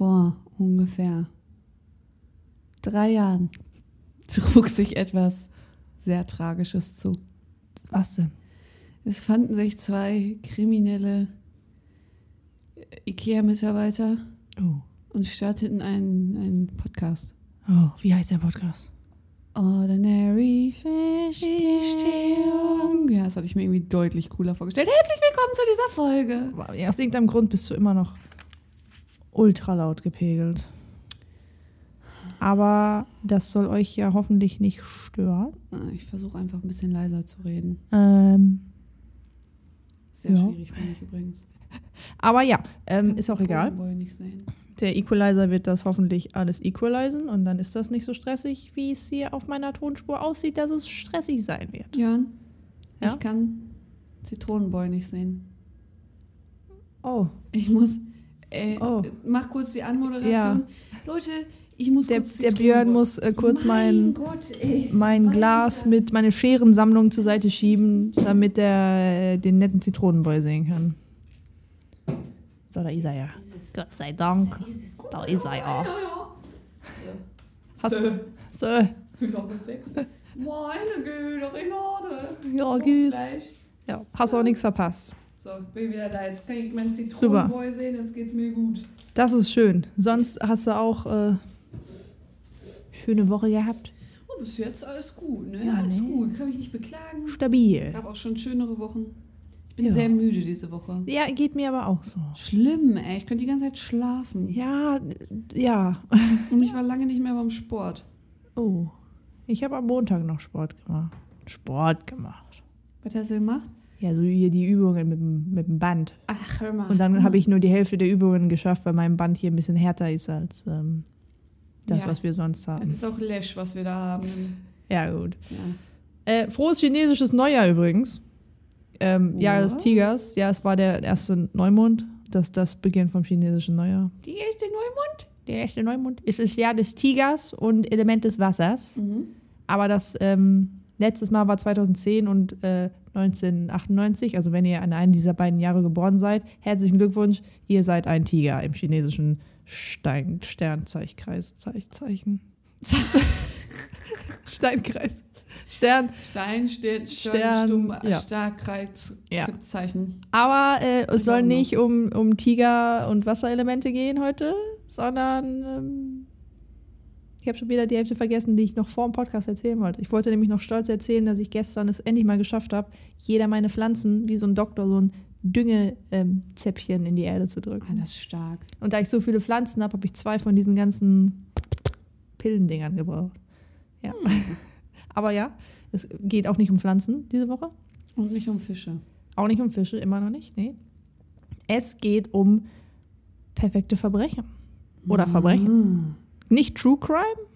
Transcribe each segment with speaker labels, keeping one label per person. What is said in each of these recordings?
Speaker 1: Vor ungefähr drei Jahren trug sich etwas sehr Tragisches zu.
Speaker 2: Was denn?
Speaker 1: Es fanden sich zwei kriminelle IKEA-Mitarbeiter
Speaker 2: Oh.
Speaker 1: und starteten einen, einen Podcast.
Speaker 2: Oh, wie heißt der Podcast?
Speaker 1: Ordinary Fischstehung. Ja, das hatte ich mir irgendwie deutlich cooler vorgestellt. Herzlich willkommen zu dieser Folge.
Speaker 2: Aus irgendeinem Grund bist du immer noch ultra laut gepegelt. Aber das soll euch ja hoffentlich nicht stören.
Speaker 1: Ah, Ich versuche einfach ein bisschen leiser zu reden.
Speaker 2: Ähm,
Speaker 1: Sehr
Speaker 2: Ja.
Speaker 1: schwierig für mich übrigens.
Speaker 2: aber ja, ähm, ist auch egal.
Speaker 1: Tonboy nicht sehen.
Speaker 2: Der Equalizer wird das hoffentlich alles equalisen und dann ist das nicht so stressig, wie es hier auf meiner Tonspur aussieht, dass es stressig sein wird.
Speaker 1: Jörn,
Speaker 2: Ja?
Speaker 1: ich kann Zitronenboy nicht sehen.
Speaker 2: Oh,
Speaker 1: Ich muss. Äh,
Speaker 2: Oh.
Speaker 1: Mach kurz die Anmoderation.
Speaker 2: Ja.
Speaker 1: Leute, ich muss
Speaker 2: der,
Speaker 1: kurz
Speaker 2: der Björn muss äh, kurz mein,
Speaker 1: Gott, ey.
Speaker 2: mein Glas
Speaker 1: ist
Speaker 2: mit meine Scherensammlung zur Seite schieben, damit er äh, den netten Zitronenboy sehen kann. So, da ist er ja. Gott sei Dank. Da ist er ja. Hast-
Speaker 1: So.
Speaker 2: So,
Speaker 1: Ist. Meine Güte, Renate.
Speaker 2: ja, gut. Ja, hast auch nichts verpasst.
Speaker 1: So, bin wieder da. Jetzt kann ich meinen Zitronenboy sehen, jetzt geht's mir gut.
Speaker 2: Das ist schön. Sonst hast du auch äh, schöne Woche gehabt.
Speaker 1: Oh, bis jetzt alles gut, ne?
Speaker 2: Ja,
Speaker 1: alles
Speaker 2: ne?
Speaker 1: gut. Kann mich nicht beklagen.
Speaker 2: Stabil.
Speaker 1: Gab auch schon schönere Wochen. Ich bin
Speaker 2: Ja.
Speaker 1: sehr müde diese Woche.
Speaker 2: Ja, geht mir aber auch so.
Speaker 1: Schlimm, ey. Ich könnte die ganze Zeit schlafen.
Speaker 2: Ja, ja.
Speaker 1: Und ich war lange nicht mehr beim Sport.
Speaker 2: Oh. Ich habe am Montag noch Sport gemacht. Sport gemacht.
Speaker 1: Was hast du gemacht?
Speaker 2: Ja, so hier die Übungen mit dem, mit dem Band.
Speaker 1: Ach, hör mal.
Speaker 2: Und dann habe ich nur die Hälfte der Übungen geschafft, weil mein Band hier ein bisschen härter ist als ähm, das,
Speaker 1: Ja.
Speaker 2: was wir sonst
Speaker 1: Das
Speaker 2: haben.
Speaker 1: ist auch Lesch, was wir da haben.
Speaker 2: Ja, gut.
Speaker 1: Ja.
Speaker 2: Äh, frohes chinesisches Neujahr übrigens. Ähm, Jahr des? Tigers. Ja, es war der erste Neumond. Das das Beginn vom chinesischen Neujahr.
Speaker 1: Die erste Neumond?
Speaker 2: Der erste Neumond. Es ist Jahr des Tigers und Element des Wassers.
Speaker 1: Mhm.
Speaker 2: Aber das ähm, letztes Mal war 2010 und äh, 1998. Also wenn ihr an einem dieser beiden Jahre geboren seid, herzlichen Glückwunsch. Ihr seid ein Tiger im chinesischen Stein, Sternzeichkreis, Zeich, Zeichen. Steinkreis. Stern.
Speaker 1: Stein, Stern,
Speaker 2: Stern,
Speaker 1: Stern, Stumm,
Speaker 2: ja.
Speaker 1: Zeichen.
Speaker 2: Aber äh, es soll
Speaker 1: Warum noch?
Speaker 2: nicht um, um Tiger und Wasserelemente gehen heute, sondern ähm, ich habe schon wieder die Hälfte vergessen, die ich noch vor dem Podcast erzählen wollte. Ich wollte nämlich noch stolz erzählen, dass ich gestern es endlich mal geschafft habe, jeder meine Pflanzen wie so ein Doktor so ein Düngezäpfchen in die Erde zu
Speaker 1: Ah,
Speaker 2: drücken.
Speaker 1: das ist stark.
Speaker 2: Und da ich so viele Pflanzen habe, habe ich zwei von diesen ganzen Pillendingern gebraucht. Ja. Aber ja, es geht auch nicht um Pflanzen diese Woche.
Speaker 1: Und nicht um Fische.
Speaker 2: Auch nicht um Fische, immer noch nicht. Nee. Es geht um perfekte Verbrechen. Oder Verbrechen. Nicht True Crime.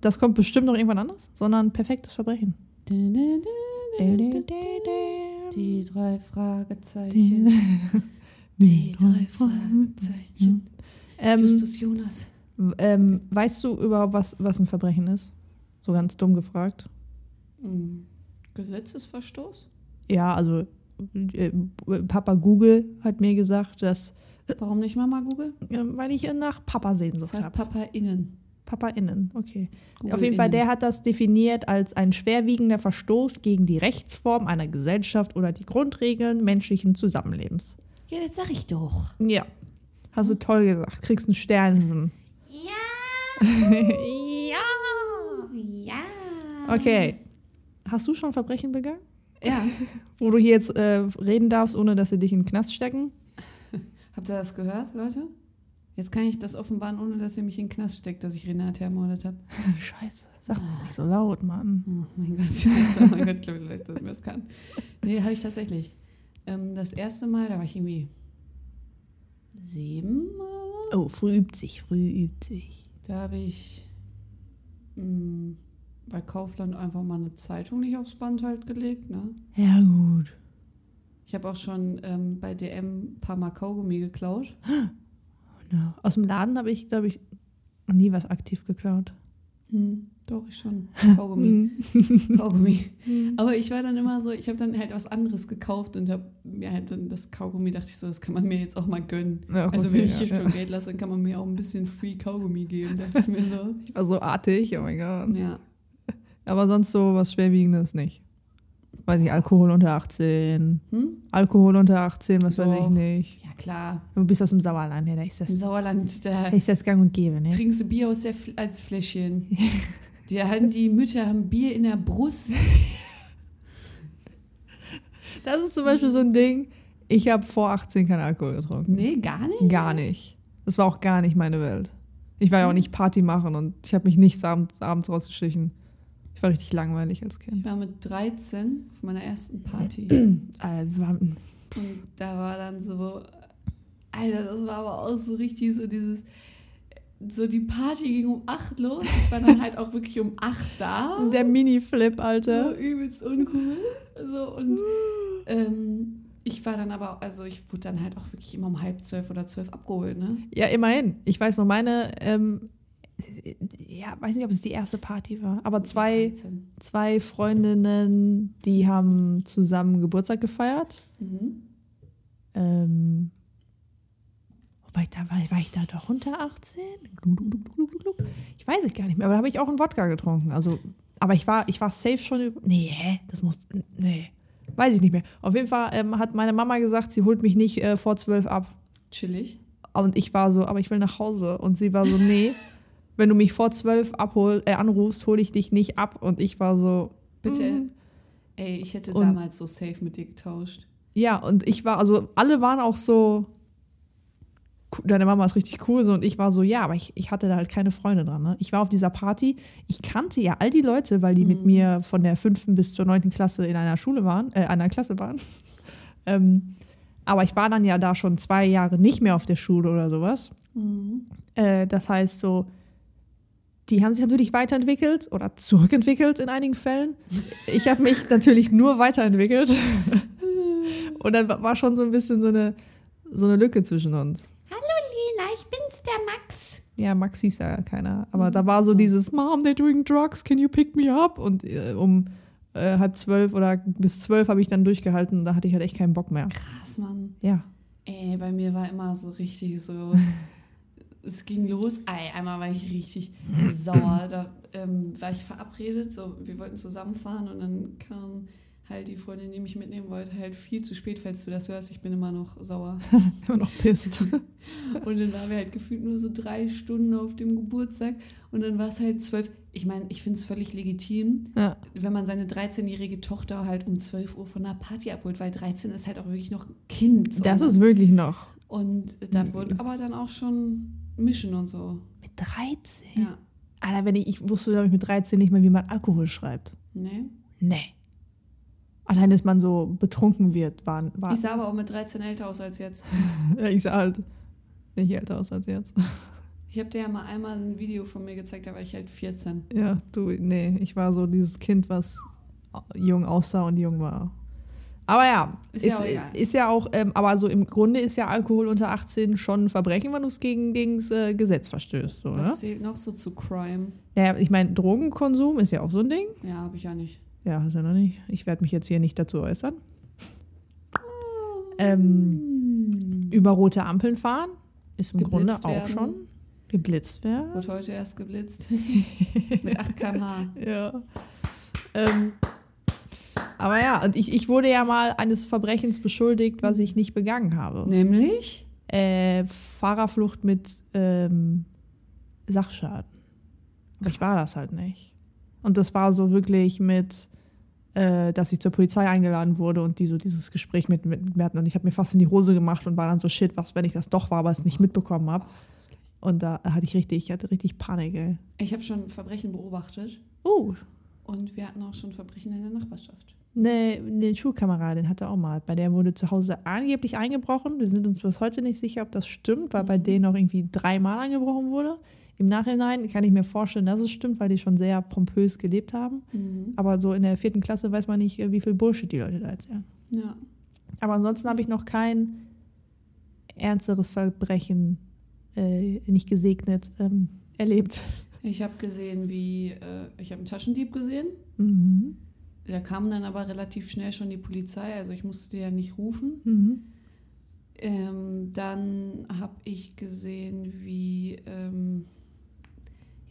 Speaker 2: Das kommt bestimmt noch irgendwann anders, sondern perfektes Verbrechen.
Speaker 1: Die drei Fragezeichen. Die drei Fragezeichen.
Speaker 2: Ähm,
Speaker 1: Justus Jonas.
Speaker 2: ähm, weißt du überhaupt, was, was ein Verbrechen ist? So ganz dumm gefragt.
Speaker 1: Hm. Gesetzesverstoß?
Speaker 2: Ja, also äh, Papa Google hat mir gesagt, dass,
Speaker 1: Warum nicht Mama Google?
Speaker 2: weil ich nach Papa Sehnsucht
Speaker 1: Das heißt
Speaker 2: habe.
Speaker 1: Papa innen.
Speaker 2: Papa innen, okay.
Speaker 1: Google
Speaker 2: Auf jeden Fall,
Speaker 1: innen.
Speaker 2: der hat das definiert als ein schwerwiegender Verstoß gegen die Rechtsform einer Gesellschaft oder die Grundregeln menschlichen Zusammenlebens.
Speaker 1: Ja, das sag ich doch.
Speaker 2: Ja, hast du toll gesagt. Kriegst ein Sternchen.
Speaker 1: Ja. ja. Ja.
Speaker 2: Okay. Hast du schon Verbrechen begangen?
Speaker 1: Ja.
Speaker 2: Wo du hier jetzt äh, reden darfst, ohne dass sie dich in den Knast stecken?
Speaker 1: Habt ihr das gehört, Leute? Jetzt kann ich das offenbaren, ohne dass ihr mich in den Knast steckt, dass ich Renate ermordet habe.
Speaker 2: Scheiße, sag das nicht so laut, Mann.
Speaker 1: Oh mein Gott, oh mein Gott, ich glaube vielleicht, dass mir das kann. Nee, habe ich tatsächlich. Ähm, das erste Mal, da war ich irgendwie sieben oder so.
Speaker 2: Oh, früh übt sich, früh übt sich.
Speaker 1: Da habe ich mh, bei Kaufland einfach mal eine Zeitung nicht aufs Band halt gelegt. Ne?
Speaker 2: Ja, gut.
Speaker 1: Ich habe auch schon ähm, bei DM ein paar Mal Kaugummi geklaut.
Speaker 2: Ja. Aus dem Laden habe ich, glaube ich, noch nie was aktiv geklaut.
Speaker 1: Hm, doch, ich schon. Kaugummi. Kaugummi. Aber ich war dann immer so, ich habe dann halt was anderes gekauft und habe mir halt dann das Kaugummi, dachte ich so, das kann man mir jetzt auch mal gönnen.
Speaker 2: Ja,
Speaker 1: also
Speaker 2: okay,
Speaker 1: wenn ich hier
Speaker 2: ja,
Speaker 1: schon
Speaker 2: ja.
Speaker 1: Geld lasse, dann kann man mir auch ein bisschen Free Kaugummi geben, dachte ich mir so.
Speaker 2: Ich war so artig, oh mein Gott.
Speaker 1: Ja.
Speaker 2: Aber sonst so was Schwerwiegendes nicht. Weiß ich, Alkohol unter 18.
Speaker 1: Hm?
Speaker 2: Alkohol unter 18, was weiß ich
Speaker 1: Doch.
Speaker 2: nicht.
Speaker 1: Ja, klar.
Speaker 2: Du bist aus dem Sauerland, ja, da ist das,
Speaker 1: Im Sauerland, da
Speaker 2: ist das gang und gäbe, ne?
Speaker 1: trinkst du Bier aus der Fl als Fläschchen. Die, haben, die Mütter haben Bier in der Brust.
Speaker 2: Das ist zum Beispiel so ein Ding, ich habe vor 18 keinen Alkohol getrunken.
Speaker 1: Nee, gar nicht.
Speaker 2: Gar nicht. Das war auch gar nicht meine Welt. Ich war ja auch nicht Party machen und ich habe mich nichts abends, abends rausgeschlichen. Ich war richtig langweilig als
Speaker 1: Ich
Speaker 2: Kind.
Speaker 1: war mit 13 auf meiner ersten Party. Und da war dann so, Alter, das war aber auch so richtig so dieses, so die Party ging um 8 los. Ich war dann halt auch wirklich um 8 da.
Speaker 2: Der Mini-Flip,
Speaker 1: So
Speaker 2: Alter.
Speaker 1: übelst uncool. So, und ähm, ich war dann aber, also ich wurde dann halt auch wirklich immer um halb zwölf oder zwölf abgeholt, ne?
Speaker 2: Ja, immerhin. Ich weiß noch, meine, ähm, ja, weiß nicht, ob es die erste Party war, aber zwei,
Speaker 1: 13.
Speaker 2: zwei Freundinnen, die haben zusammen Geburtstag gefeiert.
Speaker 1: Mhm.
Speaker 2: Ähm, wobei, da war, war ich da doch unter 18? Glu, glu, glu, glu, glu, glu. Ich weiß es gar nicht mehr, aber da habe ich auch einen Wodka getrunken. Also, aber ich war, ich war safe schon über. Nee, hä? Das muss. Nee. Weiß ich nicht mehr. Auf jeden Fall ähm, hat meine Mama gesagt, sie holt mich nicht äh, vor zwölf ab.
Speaker 1: Chillig.
Speaker 2: Und ich war so, aber ich will nach Hause. Und sie war so, nee, wenn du mich vor zwölf abhol, äh, anrufst, hole ich dich nicht ab. Und ich war so,
Speaker 1: Bitte.
Speaker 2: mm.
Speaker 1: Ey, ich hätte
Speaker 2: Und-
Speaker 1: damals so safe mit dir getauscht.
Speaker 2: Ja, und ich war, also alle waren auch so, "Cool, deine Mama ist richtig cool, so und ich war so, ja, aber ich, ich hatte da halt keine Freunde dran. Ne? Ich war auf dieser Party, ich kannte ja all die Leute, weil die mit
Speaker 1: Mhm.
Speaker 2: mir von der fünften bis zur neunten Klasse in einer Schule waren, äh, einer Klasse waren. ähm, aber ich war dann ja da schon zwei Jahre nicht mehr auf der Schule oder sowas.
Speaker 1: Mhm.
Speaker 2: Äh, das heißt so, die haben sich natürlich weiterentwickelt oder zurückentwickelt in einigen Fällen. Ich habe mich natürlich nur weiterentwickelt. Und dann war schon so ein bisschen so eine, so eine Lücke zwischen uns.
Speaker 1: Lina, ich bin's, der Max.
Speaker 2: Ja, Max hieß ja keiner. Aber da war so dieses Mom, they're doing drugs, can you pick me up? Und äh, um äh, halb zwölf oder bis zwölf habe ich dann durchgehalten da hatte ich halt echt keinen Bock mehr.
Speaker 1: Krass, Mann.
Speaker 2: Ja.
Speaker 1: Ey, bei mir war immer so richtig so. es ging los. Ey, einmal war ich richtig sauer. Da ähm, war ich verabredet. So, wir wollten zusammenfahren und dann kam halt die Freundin, die mich mitnehmen wollte, halt viel zu spät, falls du das hörst. Ich bin immer noch sauer.
Speaker 2: Immer noch pisst.
Speaker 1: Und dann waren wir halt gefühlt nur so drei Stunden auf dem Geburtstag. Und dann war es halt zwölf. Ich meine, ich finde es völlig legitim,
Speaker 2: ja.
Speaker 1: wenn man seine 13-jährige Tochter halt um 12 Uhr von einer Party abholt, weil 13 ist halt auch wirklich noch Kind. So,
Speaker 2: Das ist wirklich noch.
Speaker 1: Und da wurde aber dann auch schon Mischen und so.
Speaker 2: Mit 13?
Speaker 1: Ja.
Speaker 2: Alter, wenn ich, ich wusste, glaube ich, mit 13 nicht mehr, wie man Alkohol schreibt.
Speaker 1: Nee.
Speaker 2: Nee. Allein, dass man so betrunken wird, war. war
Speaker 1: Ich sah aber auch mit 13 älter aus als jetzt.
Speaker 2: ja, ich sah halt nicht älter aus als jetzt.
Speaker 1: Ich habe dir ja mal einmal ein Video von mir gezeigt, da war ich halt 14.
Speaker 2: Ja, du, nee, ich war so dieses Kind, was jung aussah und jung war. Aber ja,
Speaker 1: Ist
Speaker 2: ist,
Speaker 1: ja auch
Speaker 2: ist ja auch, ähm, aber so im Grunde ist ja Alkohol unter 18 schon ein Verbrechen, wenn du es gegen das äh, Gesetz verstößt. Ne?
Speaker 1: Was zählt noch so zu Crime?
Speaker 2: Naja, ich meine, Drogenkonsum ist ja auch so ein Ding.
Speaker 1: Ja, habe ich ja nicht.
Speaker 2: Ja, ist ja noch nicht. Ich werde mich jetzt hier nicht dazu äußern. Ähm, über rote Ampeln fahren ist im Grunde
Speaker 1: Geblitzt
Speaker 2: auch
Speaker 1: werden.
Speaker 2: schon geblitzt werden.
Speaker 1: Wurde heute erst geblitzt. mit 8 km/h.
Speaker 2: Ja. Ähm, aber ja, und ich, ich wurde ja mal eines Verbrechens beschuldigt, was ich nicht begangen habe.
Speaker 1: Nämlich?
Speaker 2: Äh, Fahrerflucht mit ähm, Sachschaden. Aber ich war das halt nicht. Und das war so wirklich mit, äh, dass ich zur Polizei eingeladen wurde und die so dieses Gespräch mit, mit mir hatten. Und ich habe mir fast in die Hose gemacht und war dann so, shit, was, wenn ich das doch war, aber es nicht mitbekommen habe. Und da hatte ich richtig, ich hatte richtig Panik, ey.
Speaker 1: Ich habe schon Verbrechen beobachtet
Speaker 2: Oh,
Speaker 1: und wir hatten auch schon Verbrechen in der Nachbarschaft.
Speaker 2: Eine, eine Schulkameradin hatte auch mal. Bei der wurde zu Hause angeblich eingebrochen. Wir sind uns bis heute nicht sicher, ob das stimmt, weil bei
Speaker 1: Mhm.
Speaker 2: denen auch irgendwie dreimal eingebrochen wurde. Im Nachhinein kann ich mir vorstellen, dass es stimmt, weil die schon sehr pompös gelebt haben.
Speaker 1: Mhm.
Speaker 2: Aber so in der vierten Klasse weiß man nicht, wie viel Bullshit die Leute da erzählen.
Speaker 1: Ja.
Speaker 2: Aber ansonsten habe ich noch kein ernsteres Verbrechen äh, nicht gesegnet ähm, erlebt.
Speaker 1: Ich habe gesehen, wie, äh, ich habe einen Taschendieb gesehen.
Speaker 2: Mhm.
Speaker 1: Da kam dann aber relativ schnell schon die Polizei, also ich musste die ja nicht rufen.
Speaker 2: Mhm.
Speaker 1: Ähm, dann habe ich gesehen, wie ähm,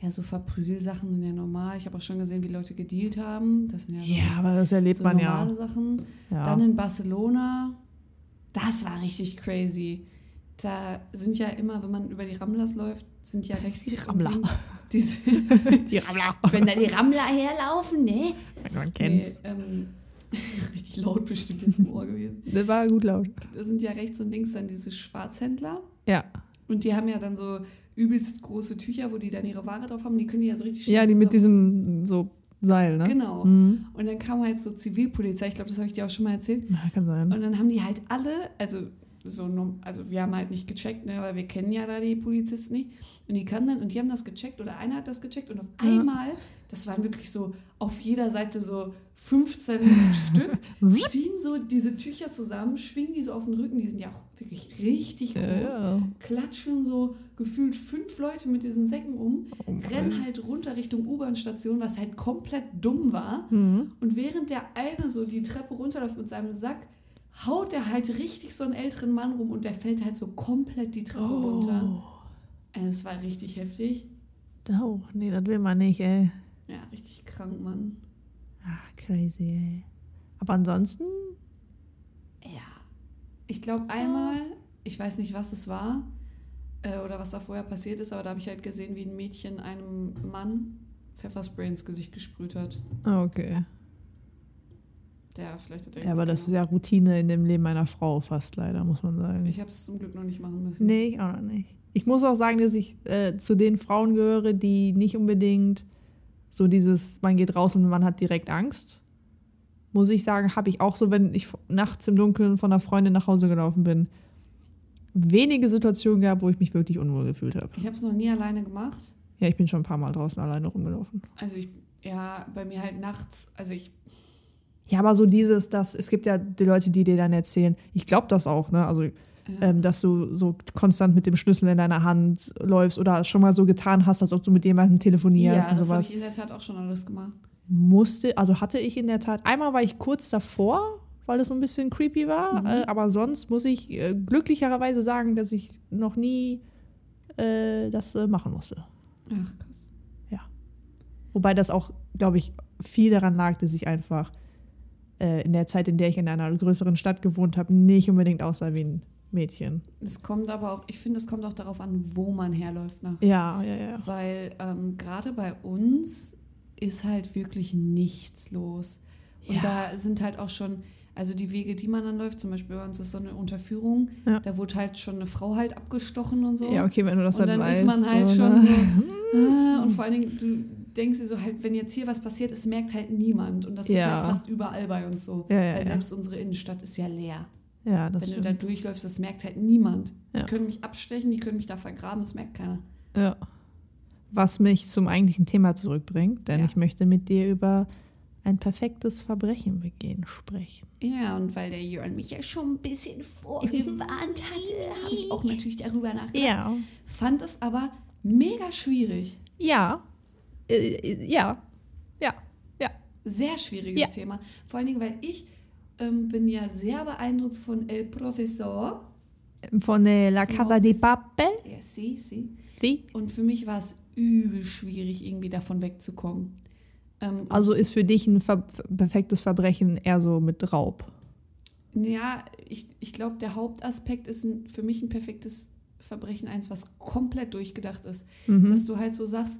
Speaker 1: ja so Verprügelsachen sind ja normal. Ich habe auch schon gesehen, wie Leute gedealt haben. Das sind ja, so,
Speaker 2: Ja, aber das erlebt
Speaker 1: so
Speaker 2: man
Speaker 1: normale
Speaker 2: ja.
Speaker 1: Sachen.
Speaker 2: ja.
Speaker 1: Dann in Barcelona, das war richtig crazy. Da sind ja immer, wenn man über die Ramblers läuft, sind ja rechts
Speaker 2: Die Rammler.
Speaker 1: links diese,
Speaker 2: Die Rammler.
Speaker 1: wenn da die Rammler herlaufen, ne?
Speaker 2: Man kennt's.
Speaker 1: Nee, ähm, richtig laut bestimmt jetzt im Ohr gewesen.
Speaker 2: Das war gut laut.
Speaker 1: Da sind ja rechts und links dann diese Schwarzhändler.
Speaker 2: Ja.
Speaker 1: Und die haben ja dann so übelst große Tücher, wo die dann ihre Ware drauf haben. Die können die ja so richtig
Speaker 2: Ja,
Speaker 1: schnell
Speaker 2: die mit diesem so Seil, ne?
Speaker 1: Genau.
Speaker 2: Mhm.
Speaker 1: Und dann kam halt so Zivilpolizei, ich glaube, das habe ich dir auch schon mal erzählt.
Speaker 2: Ja, kann sein.
Speaker 1: Und dann haben die halt alle, also so, also wir haben halt nicht gecheckt, ne, weil wir kennen ja da die Polizisten nicht. Und die kamen dann und die haben das gecheckt oder einer hat das gecheckt und auf
Speaker 2: Ja.
Speaker 1: einmal, das waren wirklich so auf jeder Seite so 15 Stück, ziehen so diese Tücher zusammen, schwingen die so auf den Rücken, die sind ja auch wirklich richtig groß,
Speaker 2: Ja,
Speaker 1: klatschen so gefühlt fünf Leute mit diesen Säcken um,
Speaker 2: Oh
Speaker 1: rennen halt runter Richtung U-Bahn-Station, was halt komplett dumm war.
Speaker 2: Mhm.
Speaker 1: Und während der eine so die Treppe runterläuft mit seinem Sack, haut er halt richtig so einen älteren Mann rum und der fällt halt so komplett die Treppe runter.
Speaker 2: Oh.
Speaker 1: Äh, Es war richtig heftig.
Speaker 2: oh, nee, das will man nicht, ey.
Speaker 1: Ja, richtig krank, Mann.
Speaker 2: Ah, crazy, ey. Aber ansonsten,
Speaker 1: Ja. Ich glaube einmal, ich weiß nicht, was es war äh, oder was da vorher passiert ist, aber da habe ich halt gesehen, wie ein Mädchen einem Mann Pfefferspray ins Gesicht gesprüht hat.
Speaker 2: ah, okay.
Speaker 1: Der vielleicht hat er
Speaker 2: Ja, aber das ist ja Routine in dem Leben einer Frau fast leider, muss man sagen.
Speaker 1: Ich habe es zum Glück noch nicht machen müssen.
Speaker 2: Nee, ich auch noch nicht. Ich muss auch sagen, dass ich äh, zu den Frauen gehöre, die nicht unbedingt so dieses, man geht raus und man hat direkt Angst. Muss ich sagen, habe ich auch so, wenn ich nachts im Dunkeln von einer Freundin nach Hause gelaufen bin. Wenige Situationen gehabt, wo ich mich wirklich unwohl gefühlt habe.
Speaker 1: Ich habe es noch nie alleine gemacht.
Speaker 2: Ja, ich bin schon ein paar Mal draußen alleine rumgelaufen.
Speaker 1: Also ich, ja, bei mir halt nachts, also ich,
Speaker 2: Ja, aber so dieses, dass es gibt ja die Leute, die dir dann erzählen, ich glaube das auch, ne? Also,
Speaker 1: äh,
Speaker 2: ähm, dass du so konstant mit dem Schlüssel in deiner Hand läufst oder schon mal so getan hast, als ob du mit jemandem telefonierst
Speaker 1: ja,
Speaker 2: und
Speaker 1: das habe
Speaker 2: sowas.
Speaker 1: ich in der Tat auch schon alles gemacht.
Speaker 2: Musste, also hatte ich in der Tat, einmal war ich kurz davor, weil es so ein bisschen creepy war,
Speaker 1: Mhm.
Speaker 2: äh, aber sonst muss ich äh, glücklicherweise sagen, dass ich noch nie äh, das äh, machen musste.
Speaker 1: Ach, krass.
Speaker 2: Wobei das auch, glaube ich, viel daran lag, dass ich einfach äh, in der Zeit, in der ich in einer größeren Stadt gewohnt habe, nicht unbedingt aussah wie ein Mädchen.
Speaker 1: Es kommt aber auch, ich finde, es kommt auch darauf an, wo man herläuft nachts.
Speaker 2: Ja, ja, ja.
Speaker 1: Weil ähm, gerade bei uns ist halt wirklich nichts los. Und
Speaker 2: Ja.
Speaker 1: da sind halt auch schon, also die Wege, die man dann läuft, zum Beispiel bei uns ist so eine Unterführung,
Speaker 2: Ja.
Speaker 1: da wurde halt schon eine Frau halt abgestochen und so.
Speaker 2: Ja, okay, wenn du das
Speaker 1: und
Speaker 2: dann
Speaker 1: dann
Speaker 2: weißt.
Speaker 1: ist man halt
Speaker 2: so,
Speaker 1: schon
Speaker 2: ne?
Speaker 1: so, ah, und vor allen Dingen, du denkst dir so halt, wenn jetzt hier was passiert, es merkt halt niemand. Und das ist
Speaker 2: Ja.
Speaker 1: halt fast überall bei uns so.
Speaker 2: Ja,
Speaker 1: Weil
Speaker 2: ja.
Speaker 1: selbst unsere Innenstadt ist ja leer.
Speaker 2: Ja, das
Speaker 1: wenn du da
Speaker 2: stimmt.
Speaker 1: durchläufst, das merkt halt niemand.
Speaker 2: Ja.
Speaker 1: Die können mich abstechen, die können mich da vergraben, das merkt keiner.
Speaker 2: Ja. Was mich zum eigentlichen Thema zurückbringt, denn
Speaker 1: Ja.
Speaker 2: ich möchte mit dir über ein perfektes Verbrechen begehen sprechen.
Speaker 1: Ja, und weil der Jörn mich ja schon ein bisschen vorgewarnt hatte, habe ich auch natürlich darüber nachgedacht.
Speaker 2: Ja.
Speaker 1: Fand es aber mega schwierig.
Speaker 2: Ja. Äh, ja. Ja. Ja.
Speaker 1: Sehr schwieriges
Speaker 2: Ja.
Speaker 1: Thema. Vor allen Dingen, weil ich ähm, bin ja sehr beeindruckt von El Professor.
Speaker 2: Von äh, La Casa de Papel.
Speaker 1: Ja, sie, sie.
Speaker 2: Die.
Speaker 1: Und für mich war es übel schwierig, irgendwie davon wegzukommen. Ähm,
Speaker 2: Also ist für dich ein ver perfektes Verbrechen eher so mit Raub.
Speaker 1: Ja, ich, ich glaube, der Hauptaspekt ist ein, für mich ein perfektes Verbrechen, eins, was komplett durchgedacht ist.
Speaker 2: Mhm.
Speaker 1: Dass du halt so sagst,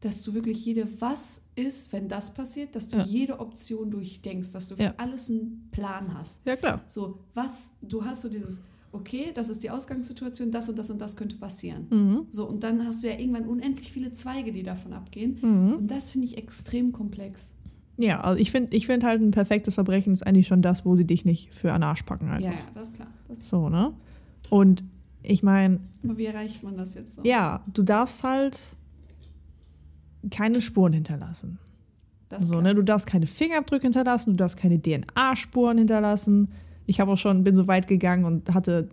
Speaker 1: dass du wirklich jede, was ist, wenn das passiert, dass du
Speaker 2: Ja.
Speaker 1: jede Option durchdenkst, dass du für
Speaker 2: Ja.
Speaker 1: alles einen Plan hast.
Speaker 2: Ja, klar.
Speaker 1: So, was, du hast so dieses, okay, das ist die Ausgangssituation, das und das und das könnte passieren.
Speaker 2: Mhm.
Speaker 1: So, und dann hast du ja irgendwann unendlich viele Zweige, die davon abgehen.
Speaker 2: Mhm.
Speaker 1: Und das finde ich extrem komplex.
Speaker 2: Ja, also ich finde ich find halt ein perfektes Verbrechen ist eigentlich schon das, wo sie dich nicht für den Arsch packen einfach.
Speaker 1: Ja, ja, das ist klar. Das ist
Speaker 2: So, ne? Und ich meine,
Speaker 1: Aber wie erreicht man das jetzt so?
Speaker 2: ja, du darfst halt keine Spuren hinterlassen.
Speaker 1: das
Speaker 2: So, ne? Du darfst keine Fingerabdrücke hinterlassen, du darfst keine DNA-Spuren hinterlassen. Ich habe auch schon, bin so weit gegangen und hatte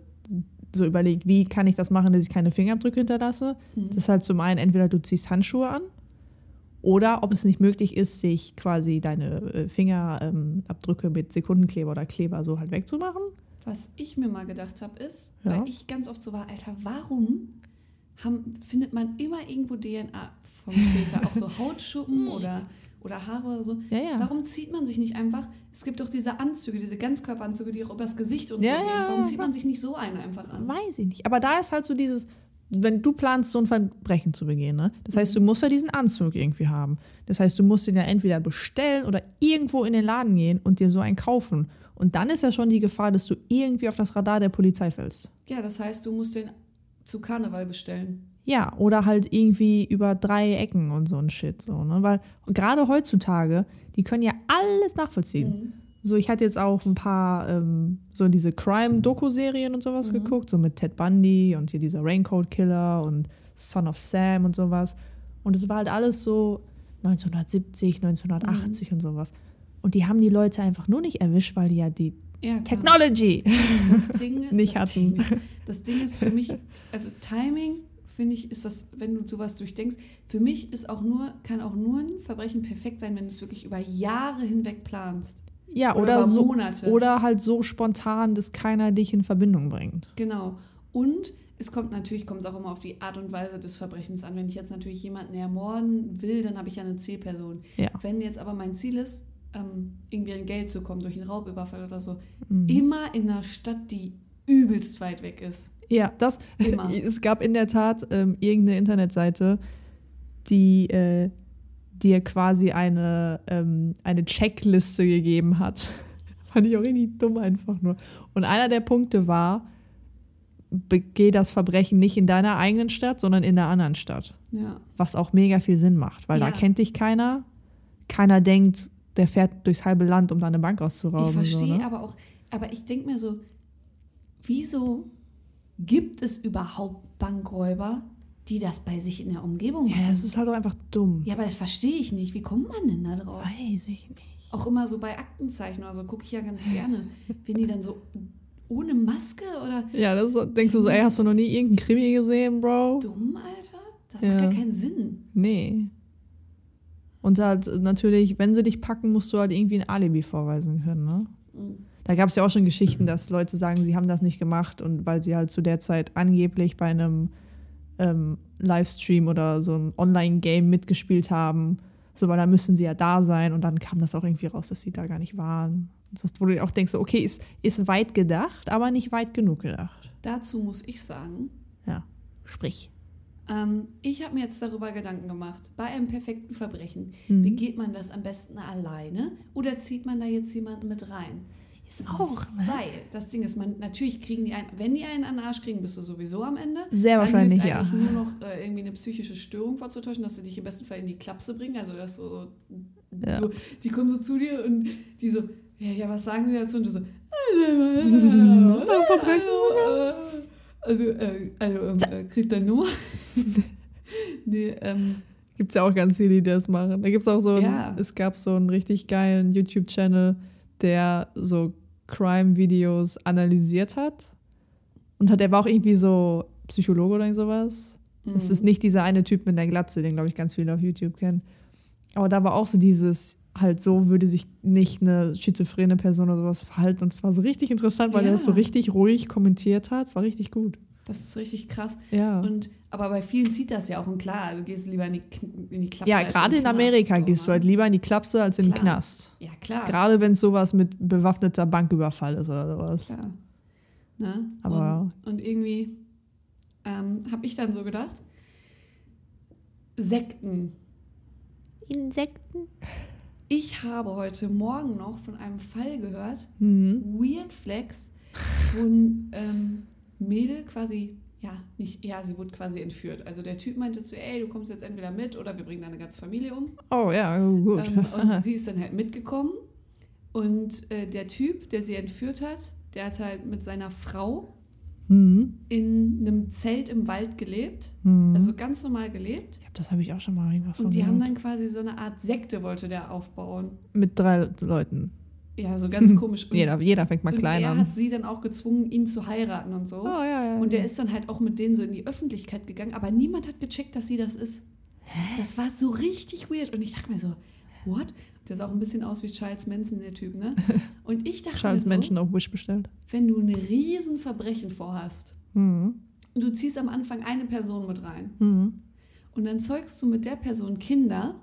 Speaker 2: so überlegt, wie kann ich das machen, dass ich keine Fingerabdrücke hinterlasse.
Speaker 1: Mhm.
Speaker 2: Das ist halt zum einen entweder du ziehst Handschuhe an oder ob es nicht möglich ist, sich quasi deine äh, Fingerabdrücke mit Sekundenkleber oder Kleber so halt wegzumachen.
Speaker 1: Was ich mir mal gedacht habe, ist,
Speaker 2: Ja.
Speaker 1: weil ich ganz oft so war, Alter, warum haben, findet man immer irgendwo DNA vom Täter? Auch so Hautschuppen oder, oder Haare oder so.
Speaker 2: Ja, ja.
Speaker 1: Warum zieht man sich nicht einfach? Es gibt doch diese Anzüge, diese Ganzkörperanzüge, die auch übers Gesicht und
Speaker 2: Ja,
Speaker 1: so gehen. Warum zieht man sich nicht so einen einfach an?
Speaker 2: Weiß ich nicht. Aber da ist halt so dieses, wenn du planst, so ein Verbrechen zu begehen, ne? Das heißt, du musst ja diesen Anzug irgendwie haben. Das heißt, du musst ihn ja entweder bestellen oder irgendwo in den Laden gehen und dir so einen kaufen. Und dann ist ja schon die Gefahr, dass du irgendwie auf das Radar der Polizei fällst.
Speaker 1: Ja, das heißt, du musst den zu Karneval bestellen.
Speaker 2: Ja, oder halt irgendwie über drei Ecken und so ein Shit. So, ne? Weil gerade heutzutage, die können ja alles nachvollziehen.
Speaker 1: Mhm.
Speaker 2: So, ich hatte jetzt auch ein paar ähm, so diese Crime-Doku-Serien und sowas
Speaker 1: Mhm.
Speaker 2: geguckt, so mit Ted Bundy und hier dieser Raincoat Killer und Son of Sam und sowas. Und es war halt alles so 1970, 1980
Speaker 1: Mhm.
Speaker 2: und sowas. Und die haben die Leute einfach nur nicht erwischt, weil die ja die
Speaker 1: Ja.
Speaker 2: Technology
Speaker 1: das Ding,
Speaker 2: nicht
Speaker 1: das
Speaker 2: hatten.
Speaker 1: Ding, das Ding ist für mich, also Timing, finde ich, ist das, wenn du sowas durchdenkst, für mich ist auch nur, kann auch nur ein Verbrechen perfekt sein, wenn du es wirklich über Jahre hinweg planst.
Speaker 2: Ja,
Speaker 1: Oder
Speaker 2: oder, so,
Speaker 1: Monate.
Speaker 2: oder halt so spontan, dass keiner dich in Verbindung bringt.
Speaker 1: Genau. Und es kommt natürlich, kommt es auch immer auf die Art und Weise des Verbrechens an. Wenn ich jetzt natürlich jemanden ermorden will, dann habe ich ja eine Zielperson.
Speaker 2: Ja.
Speaker 1: Wenn jetzt aber mein Ziel ist, ähm, irgendwie an Geld zu kommen durch einen Raubüberfall oder so,
Speaker 2: Mhm.
Speaker 1: immer in einer Stadt, die übelst weit weg ist.
Speaker 2: Ja, das.
Speaker 1: Immer.
Speaker 2: Es gab in der Tat ähm, irgendeine Internetseite, die äh, dir quasi eine, ähm, eine Checkliste gegeben hat. Fand ich auch richtig dumm einfach nur. Und einer der Punkte war, begeh das Verbrechen nicht in deiner eigenen Stadt, sondern in der anderen Stadt.
Speaker 1: Ja.
Speaker 2: Was auch mega viel Sinn macht, weil
Speaker 1: Ja.
Speaker 2: da kennt dich keiner. Keiner denkt, der fährt durchs halbe Land, um da eine Bank auszurauben.
Speaker 1: Ich verstehe
Speaker 2: so, ne?
Speaker 1: aber auch, aber ich denke mir so, wieso gibt es überhaupt Bankräuber, die das bei sich in der Umgebung
Speaker 2: Ja,
Speaker 1: machen?
Speaker 2: das ist halt auch einfach dumm.
Speaker 1: Ja, aber das verstehe ich nicht. Wie kommt man denn da drauf?
Speaker 2: Weiß ich nicht.
Speaker 1: Auch immer so bei Aktenzeichen oder so gucke ich ja ganz gerne. Wenn die dann so ohne Maske oder
Speaker 2: Ja, das ist- denkst du so, ey, hast du noch nie irgendeinen Krimi gesehen, Bro?
Speaker 1: dumm, Alter? Das
Speaker 2: Ja.
Speaker 1: macht ja keinen Sinn.
Speaker 2: Nee. Und halt natürlich, wenn sie dich packen, musst du halt irgendwie ein Alibi vorweisen können, ne?
Speaker 1: Mhm.
Speaker 2: Da gab es ja auch schon Geschichten, dass Leute sagen, sie haben das nicht gemacht und weil sie halt zu der Zeit angeblich bei einem ähm, Livestream oder so einem Online-Game mitgespielt haben. So, weil da müssen sie ja da sein und dann kam das auch irgendwie raus, dass sie da gar nicht waren. Das wo du dir auch denkst, okay, ist, ist weit gedacht, aber nicht weit genug gedacht.
Speaker 1: Dazu muss ich sagen,
Speaker 2: Ja, sprich.
Speaker 1: Ähm, ich habe mir jetzt darüber Gedanken gemacht. Bei einem perfekten Verbrechen,
Speaker 2: Mhm.
Speaker 1: begeht man das am besten alleine oder zieht man da jetzt jemanden mit rein?
Speaker 2: Ist auch, ne?
Speaker 1: Weil das Ding ist, man, natürlich kriegen die einen, wenn die einen an den Arsch kriegen, bist du sowieso am Ende.
Speaker 2: Sehr
Speaker 1: Dann
Speaker 2: wahrscheinlich,
Speaker 1: hilft
Speaker 2: ja.
Speaker 1: eigentlich nur noch äh, irgendwie eine psychische Störung vorzutäuschen, dass sie dich im besten Fall in die Klapse bringen. Also, dass so,
Speaker 2: Ja.
Speaker 1: so die kommen so zu dir und die so, ja, ja, was sagen die dazu? Und du so,
Speaker 2: Verbrechen?
Speaker 1: Also, äh, also ähm, äh, kriegt deine Nummer? nee, ähm,
Speaker 2: Gibt es ja auch ganz viele, die das machen. Da gibt es auch so, ein,
Speaker 1: Ja.
Speaker 2: es gab so einen richtig geilen YouTube-Channel, der so Crime-Videos analysiert hat. Und hat, der war auch irgendwie so Psychologe oder sowas. Es
Speaker 1: mhm.
Speaker 2: ist nicht dieser eine Typ mit der Glatze, den, glaube ich, ganz viele auf YouTube kennen. Aber da war auch so dieses, halt so würde sich nicht eine schizophrene Person oder sowas verhalten. Und es war so richtig interessant, weil
Speaker 1: Ja.
Speaker 2: er das so richtig ruhig kommentiert hat. Es war richtig gut.
Speaker 1: Das ist richtig krass.
Speaker 2: Ja.
Speaker 1: Und, aber bei vielen zieht das ja auch. Und klar, du gehst lieber in die, in die Klapse.
Speaker 2: ja, gerade in
Speaker 1: Knast,
Speaker 2: Amerika
Speaker 1: so,
Speaker 2: gehst du
Speaker 1: ne?
Speaker 2: halt lieber in die Klapse als in den. Knast.
Speaker 1: Ja, klar.
Speaker 2: Gerade wenn es sowas mit bewaffneter Banküberfall ist oder sowas.
Speaker 1: klar. Ne?
Speaker 2: Aber-
Speaker 1: und, und irgendwie ähm, habe ich dann so gedacht, Sekten.
Speaker 2: Insekten?
Speaker 1: Ich habe heute Morgen noch von einem Fall gehört,
Speaker 2: Mhm.
Speaker 1: Weird Flex, wo ein ähm, Mädel quasi, ja, nicht, ja, sie wurde quasi entführt. Also der Typ meinte zu, ey, du kommst jetzt entweder mit oder wir bringen deine ganze Familie um.
Speaker 2: Oh ja, oh, gut.
Speaker 1: Ähm, und sie ist dann halt mitgekommen. Und äh, der Typ, der sie entführt hat, der hat halt mit seiner Frau
Speaker 2: mhm.
Speaker 1: in einem Zelt im Wald gelebt.
Speaker 2: Mhm.
Speaker 1: Also ganz normal gelebt.
Speaker 2: ja, das habe ich auch schon mal irgendwas
Speaker 1: Und die haben
Speaker 2: gehört.
Speaker 1: dann quasi so eine Art Sekte wollte der aufbauen.
Speaker 2: Mit drei Leuten.
Speaker 1: Ja, so ganz komisch. Und,
Speaker 2: Jeder, jeder fängt mal
Speaker 1: und
Speaker 2: klein
Speaker 1: er
Speaker 2: an.
Speaker 1: hat sie dann auch gezwungen, ihn zu heiraten und so.
Speaker 2: Oh, ja, ja.
Speaker 1: Und der
Speaker 2: ja.
Speaker 1: ist dann halt auch mit denen so in die Öffentlichkeit gegangen, aber niemand hat gecheckt, dass sie das ist. Das war so richtig weird. Und ich dachte mir so, what? Der sah auch ein bisschen aus wie Charles Manson, der Typ, ne? Und ich dachte
Speaker 2: Charles
Speaker 1: mir so,
Speaker 2: Menschen auf Wish bestellt.
Speaker 1: wenn du ein Riesenverbrechen vorhast
Speaker 2: Mhm.
Speaker 1: und du ziehst am Anfang eine Person mit rein
Speaker 2: Mhm.
Speaker 1: und dann zeugst du mit der Person Kinder,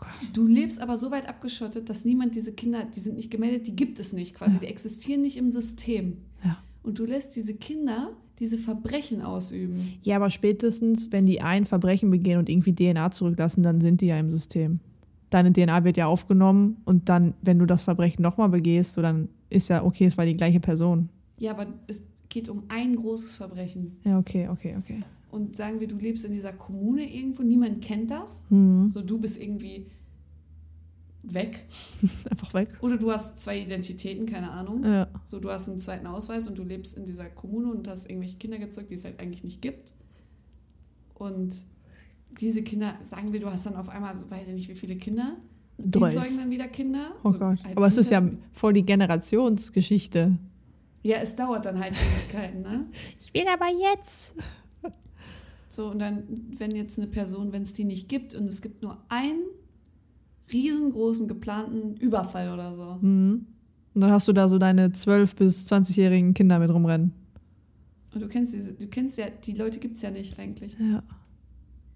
Speaker 2: Oh
Speaker 1: du lebst aber so weit abgeschottet, dass niemand diese Kinder, die sind nicht gemeldet, die gibt es nicht quasi,
Speaker 2: Ja.
Speaker 1: die existieren nicht im System.
Speaker 2: Ja.
Speaker 1: Und du lässt diese Kinder diese Verbrechen ausüben.
Speaker 2: Ja, aber spätestens, wenn die ein Verbrechen begehen und irgendwie DNA zurücklassen, dann sind die ja im System. Deine DNA wird ja aufgenommen und dann, wenn du das Verbrechen nochmal begehst, so dann ist ja okay, es war die gleiche Person.
Speaker 1: Ja, aber es geht um ein großes Verbrechen.
Speaker 2: Ja, okay, okay, okay.
Speaker 1: Und sagen wir, du lebst in dieser Kommune irgendwo, niemand kennt das.
Speaker 2: Mhm.
Speaker 1: So, du bist irgendwie weg.
Speaker 2: Einfach weg.
Speaker 1: Oder du hast zwei Identitäten, keine Ahnung.
Speaker 2: Ja.
Speaker 1: So, du hast einen zweiten Ausweis und du lebst in dieser Kommune und hast irgendwelche Kinder gezeugt, die es halt eigentlich nicht gibt. Und diese Kinder, sagen wir, du hast dann auf einmal, so, weiß ich nicht, wie viele Kinder. Die zeugen dann wieder Kinder.
Speaker 2: Oh
Speaker 1: So,
Speaker 2: Gott.
Speaker 1: halt
Speaker 2: Aber es ist ja voll die Generationsgeschichte.
Speaker 1: Ja, es dauert dann halt Ewigkeiten, ne?
Speaker 2: Ich will aber jetzt.
Speaker 1: So, und dann, wenn jetzt eine Person, wenn es die nicht gibt und es gibt nur einen riesengroßen geplanten Überfall oder so.
Speaker 2: Mhm. Und dann hast du da so deine 12- bis 20-jährigen Kinder mit rumrennen.
Speaker 1: Und du kennst diese, du kennst ja, die Leute gibt es ja nicht eigentlich.
Speaker 2: Ja.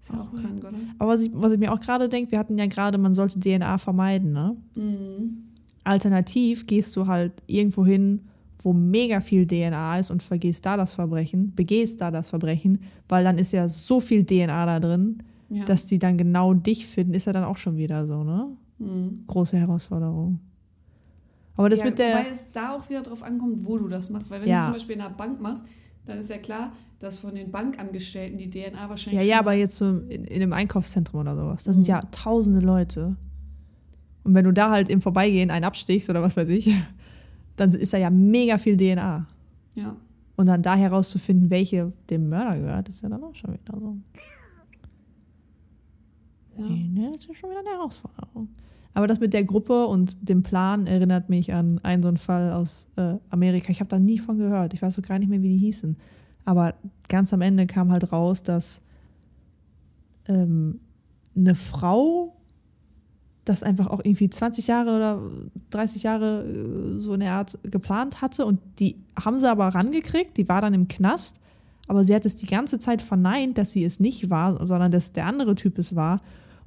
Speaker 1: Ist ja auch
Speaker 2: Oh,
Speaker 1: krank, oder?
Speaker 2: Aber was ich, was ich mir auch gerade denke, wir hatten ja gerade, man sollte DNA vermeiden, ne?
Speaker 1: Mhm.
Speaker 2: Alternativ gehst du halt irgendwo hin, wo mega viel DNA ist und vergehst da das Verbrechen, begehst da das Verbrechen, weil dann ist ja so viel DNA da drin,
Speaker 1: Ja.
Speaker 2: dass die dann genau dich finden, ist ja dann auch schon wieder so, ne?
Speaker 1: mhm.
Speaker 2: Große Herausforderung. Aber das
Speaker 1: ja,
Speaker 2: mit der.
Speaker 1: Wobei es da auch wieder drauf ankommt, wo du das machst. Weil wenn
Speaker 2: Ja.
Speaker 1: du zum Beispiel in einer Bank machst, dann ist ja klar, dass von den Bankangestellten die DNA wahrscheinlich.
Speaker 2: Ja, ja, aber jetzt so in, in einem Einkaufszentrum oder sowas. Das sind
Speaker 1: Mhm.
Speaker 2: ja tausende Leute. Und wenn du da halt im Vorbeigehen einen abstichst oder was weiß ich, dann ist da ja mega viel DNA.
Speaker 1: Ja.
Speaker 2: Und dann da herauszufinden, welche dem Mörder gehört, ist ja dann auch schon wieder so.
Speaker 1: ja.
Speaker 2: Nee, ne, das ist schon wieder eine Herausforderung. Aber das mit der Gruppe und dem Plan erinnert mich an einen so einen Fall aus äh, Amerika. Ich habe da nie von gehört. Ich weiß so gar nicht mehr, wie die hießen. Aber ganz am Ende kam halt raus, dass ähm, eine Frau das einfach auch irgendwie 20 Jahre oder 30 Jahre äh, so in der Art geplant hatte und die haben sie aber rangekriegt, die war dann im Knast, aber sie hat es die ganze Zeit verneint, dass sie es nicht war, sondern dass der andere Typ es war.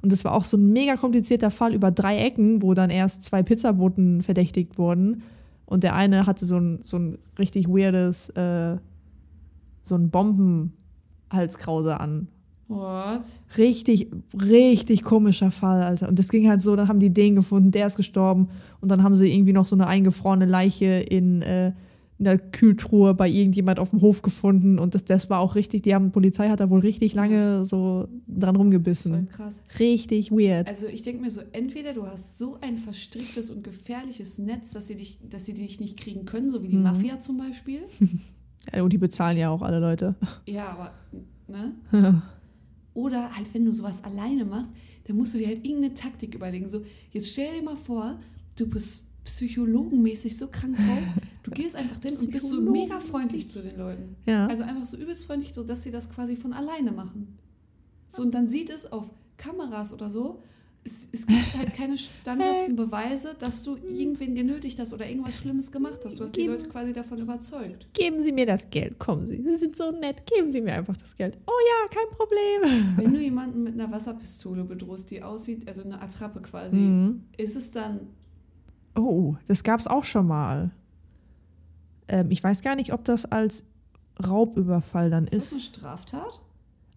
Speaker 2: Und das war auch so ein mega komplizierter Fall über drei Ecken, wo dann erst zwei Pizzaboten verdächtigt wurden und der eine hatte so ein, so ein richtig weirdes, äh, so ein Bombenhalskrause an.
Speaker 1: What?
Speaker 2: Richtig, richtig komischer Fall, Alter. Und das ging halt so, dann haben die den gefunden, der ist gestorben. Und dann haben sie irgendwie noch so eine eingefrorene Leiche in äh, einer Kühltruhe bei irgendjemand auf dem Hof gefunden. Und das, das war auch richtig, die haben, Polizei hat da wohl richtig lange so dran
Speaker 1: Voll
Speaker 2: rumgebissen.
Speaker 1: krass.
Speaker 2: Richtig weird.
Speaker 1: Also ich denke mir so, entweder du hast so ein verstricktes und gefährliches Netz, dass sie dich, dass sie dich nicht kriegen können, so wie die
Speaker 2: Mhm.
Speaker 1: Mafia zum Beispiel.
Speaker 2: Ja, und die bezahlen ja auch alle Leute.
Speaker 1: Ja, aber, ne? Oder halt, wenn du sowas alleine machst, dann musst du dir halt irgendeine Taktik überlegen. So, jetzt stell dir mal vor, du bist psychologenmäßig so krank drauf, du gehst einfach hin und bist so mega freundlich zu den Leuten.
Speaker 2: ja.
Speaker 1: Also einfach so übelst freundlich, so dass sie das quasi von alleine machen. So, und dann sieht es auf Kameras oder so, es, es gibt halt keine standhaften Beweise, dass du irgendwen genötigt hast oder irgendwas Schlimmes gemacht hast. Du hast die
Speaker 2: Geben-
Speaker 1: Leute quasi davon überzeugt.
Speaker 2: Geben Sie mir das Geld, kommen Sie. Sie sind so nett, geben Sie mir einfach das Geld. Oh ja, kein Problem.
Speaker 1: Wenn du jemanden mit einer Wasserpistole bedrohst, die aussieht, also eine Attrappe quasi,
Speaker 2: Mhm.
Speaker 1: ist es dann
Speaker 2: Oh, das gab es auch schon mal. Ähm, ich weiß gar nicht, ob das als Raubüberfall dann
Speaker 1: ist das eine
Speaker 2: ist.
Speaker 1: Straftat?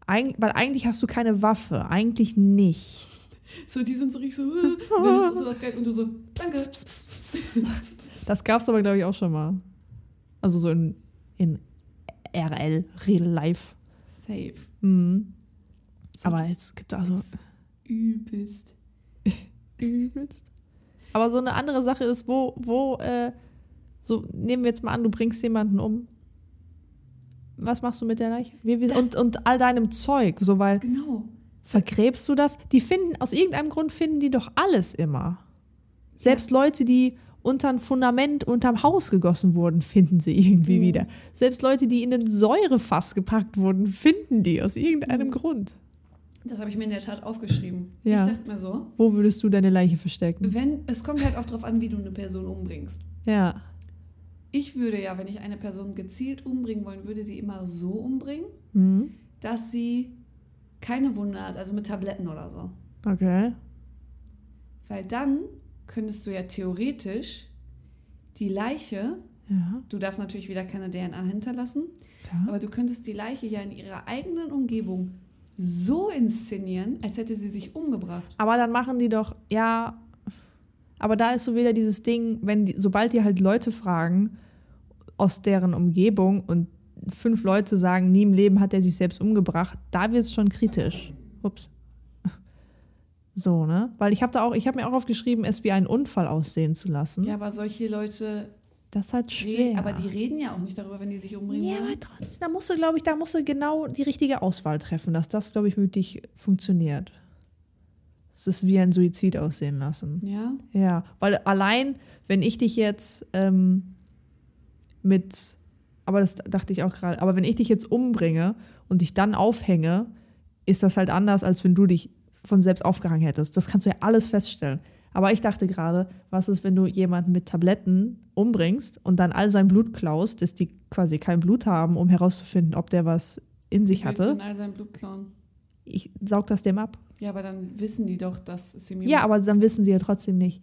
Speaker 2: Eig weil eigentlich hast du keine Waffe. Eigentlich nicht.
Speaker 1: So, die sind so richtig so, äh, dann hast du so das Geld und du so, danke.
Speaker 2: Das gab es aber, glaube ich, auch schon mal. Also so in, in RL, Real Life.
Speaker 1: Safe.
Speaker 2: Mhm. Aber es gibt also
Speaker 1: Übelst.
Speaker 2: übelst. Aber so eine andere Sache ist, wo, wo, äh, so nehmen wir jetzt mal an, du bringst jemanden um. Was machst du mit der Leiche? Und, und all deinem Zeug, so weil
Speaker 1: Genau.
Speaker 2: vergräbst du das? Die finden, aus irgendeinem Grund finden die doch alles immer. Selbst Leute, die unter ein Fundament unterm Haus gegossen wurden, finden sie irgendwie
Speaker 1: Mhm.
Speaker 2: wieder. Selbst Leute, die in den Säurefass gepackt wurden, finden die aus irgendeinem
Speaker 1: Mhm.
Speaker 2: Grund.
Speaker 1: Das habe ich mir in der Tat aufgeschrieben.
Speaker 2: Ja.
Speaker 1: Ich dachte mir so,
Speaker 2: Wo würdest du deine Leiche verstecken?
Speaker 1: wenn, es kommt halt auch darauf an, wie du eine Person umbringst.
Speaker 2: Ja.
Speaker 1: Ich würde ja, wenn ich eine Person gezielt umbringen wollen würde, sie immer so umbringen,
Speaker 2: Mhm.
Speaker 1: dass sie keine Wunde hat, also mit Tabletten oder so.
Speaker 2: Okay.
Speaker 1: Weil dann könntest du ja theoretisch die Leiche,
Speaker 2: Ja,
Speaker 1: du darfst natürlich wieder keine DNA hinterlassen,
Speaker 2: klar.
Speaker 1: aber du könntest die Leiche ja in ihrer eigenen Umgebung so inszenieren, als hätte sie sich umgebracht.
Speaker 2: Aber dann machen die doch, ja, aber da ist so wieder dieses Ding, wenn die, sobald die halt Leute fragen aus deren Umgebung und fünf Leute sagen, nie im Leben hat er sich selbst umgebracht, da wird es schon kritisch. Ups. So, ne? Weil ich habe da auch, ich habe mir auch aufgeschrieben, es wie einen Unfall aussehen zu lassen.
Speaker 1: Ja, aber solche Leute,
Speaker 2: Das ist halt schwer.
Speaker 1: reden, aber die reden ja auch nicht darüber, wenn die sich umbringen
Speaker 2: Ja, aber trotzdem, da musst du, glaube ich, da musst du genau die richtige Auswahl treffen, dass das, glaube ich, wirklich funktioniert. Es ist wie ein Suizid aussehen lassen.
Speaker 1: Ja,
Speaker 2: Ja, weil allein, wenn ich dich jetzt ähm, mit, aber das dachte ich auch gerade, aber wenn ich dich jetzt umbringe und dich dann aufhänge, ist das halt anders, als wenn du dich von selbst aufgehangen hättest. Das kannst du ja alles feststellen. Aber ich dachte gerade, was ist, wenn du jemanden mit Tabletten umbringst und dann all sein Blut klaust, dass die quasi kein Blut haben, um herauszufinden, ob der was in sich hatte.
Speaker 1: in all sein Blut klauen.
Speaker 2: Ich saug das dem ab.
Speaker 1: Ja, aber dann wissen die doch, dass es ihm
Speaker 2: Ja, aber dann wissen sie ja trotzdem nicht,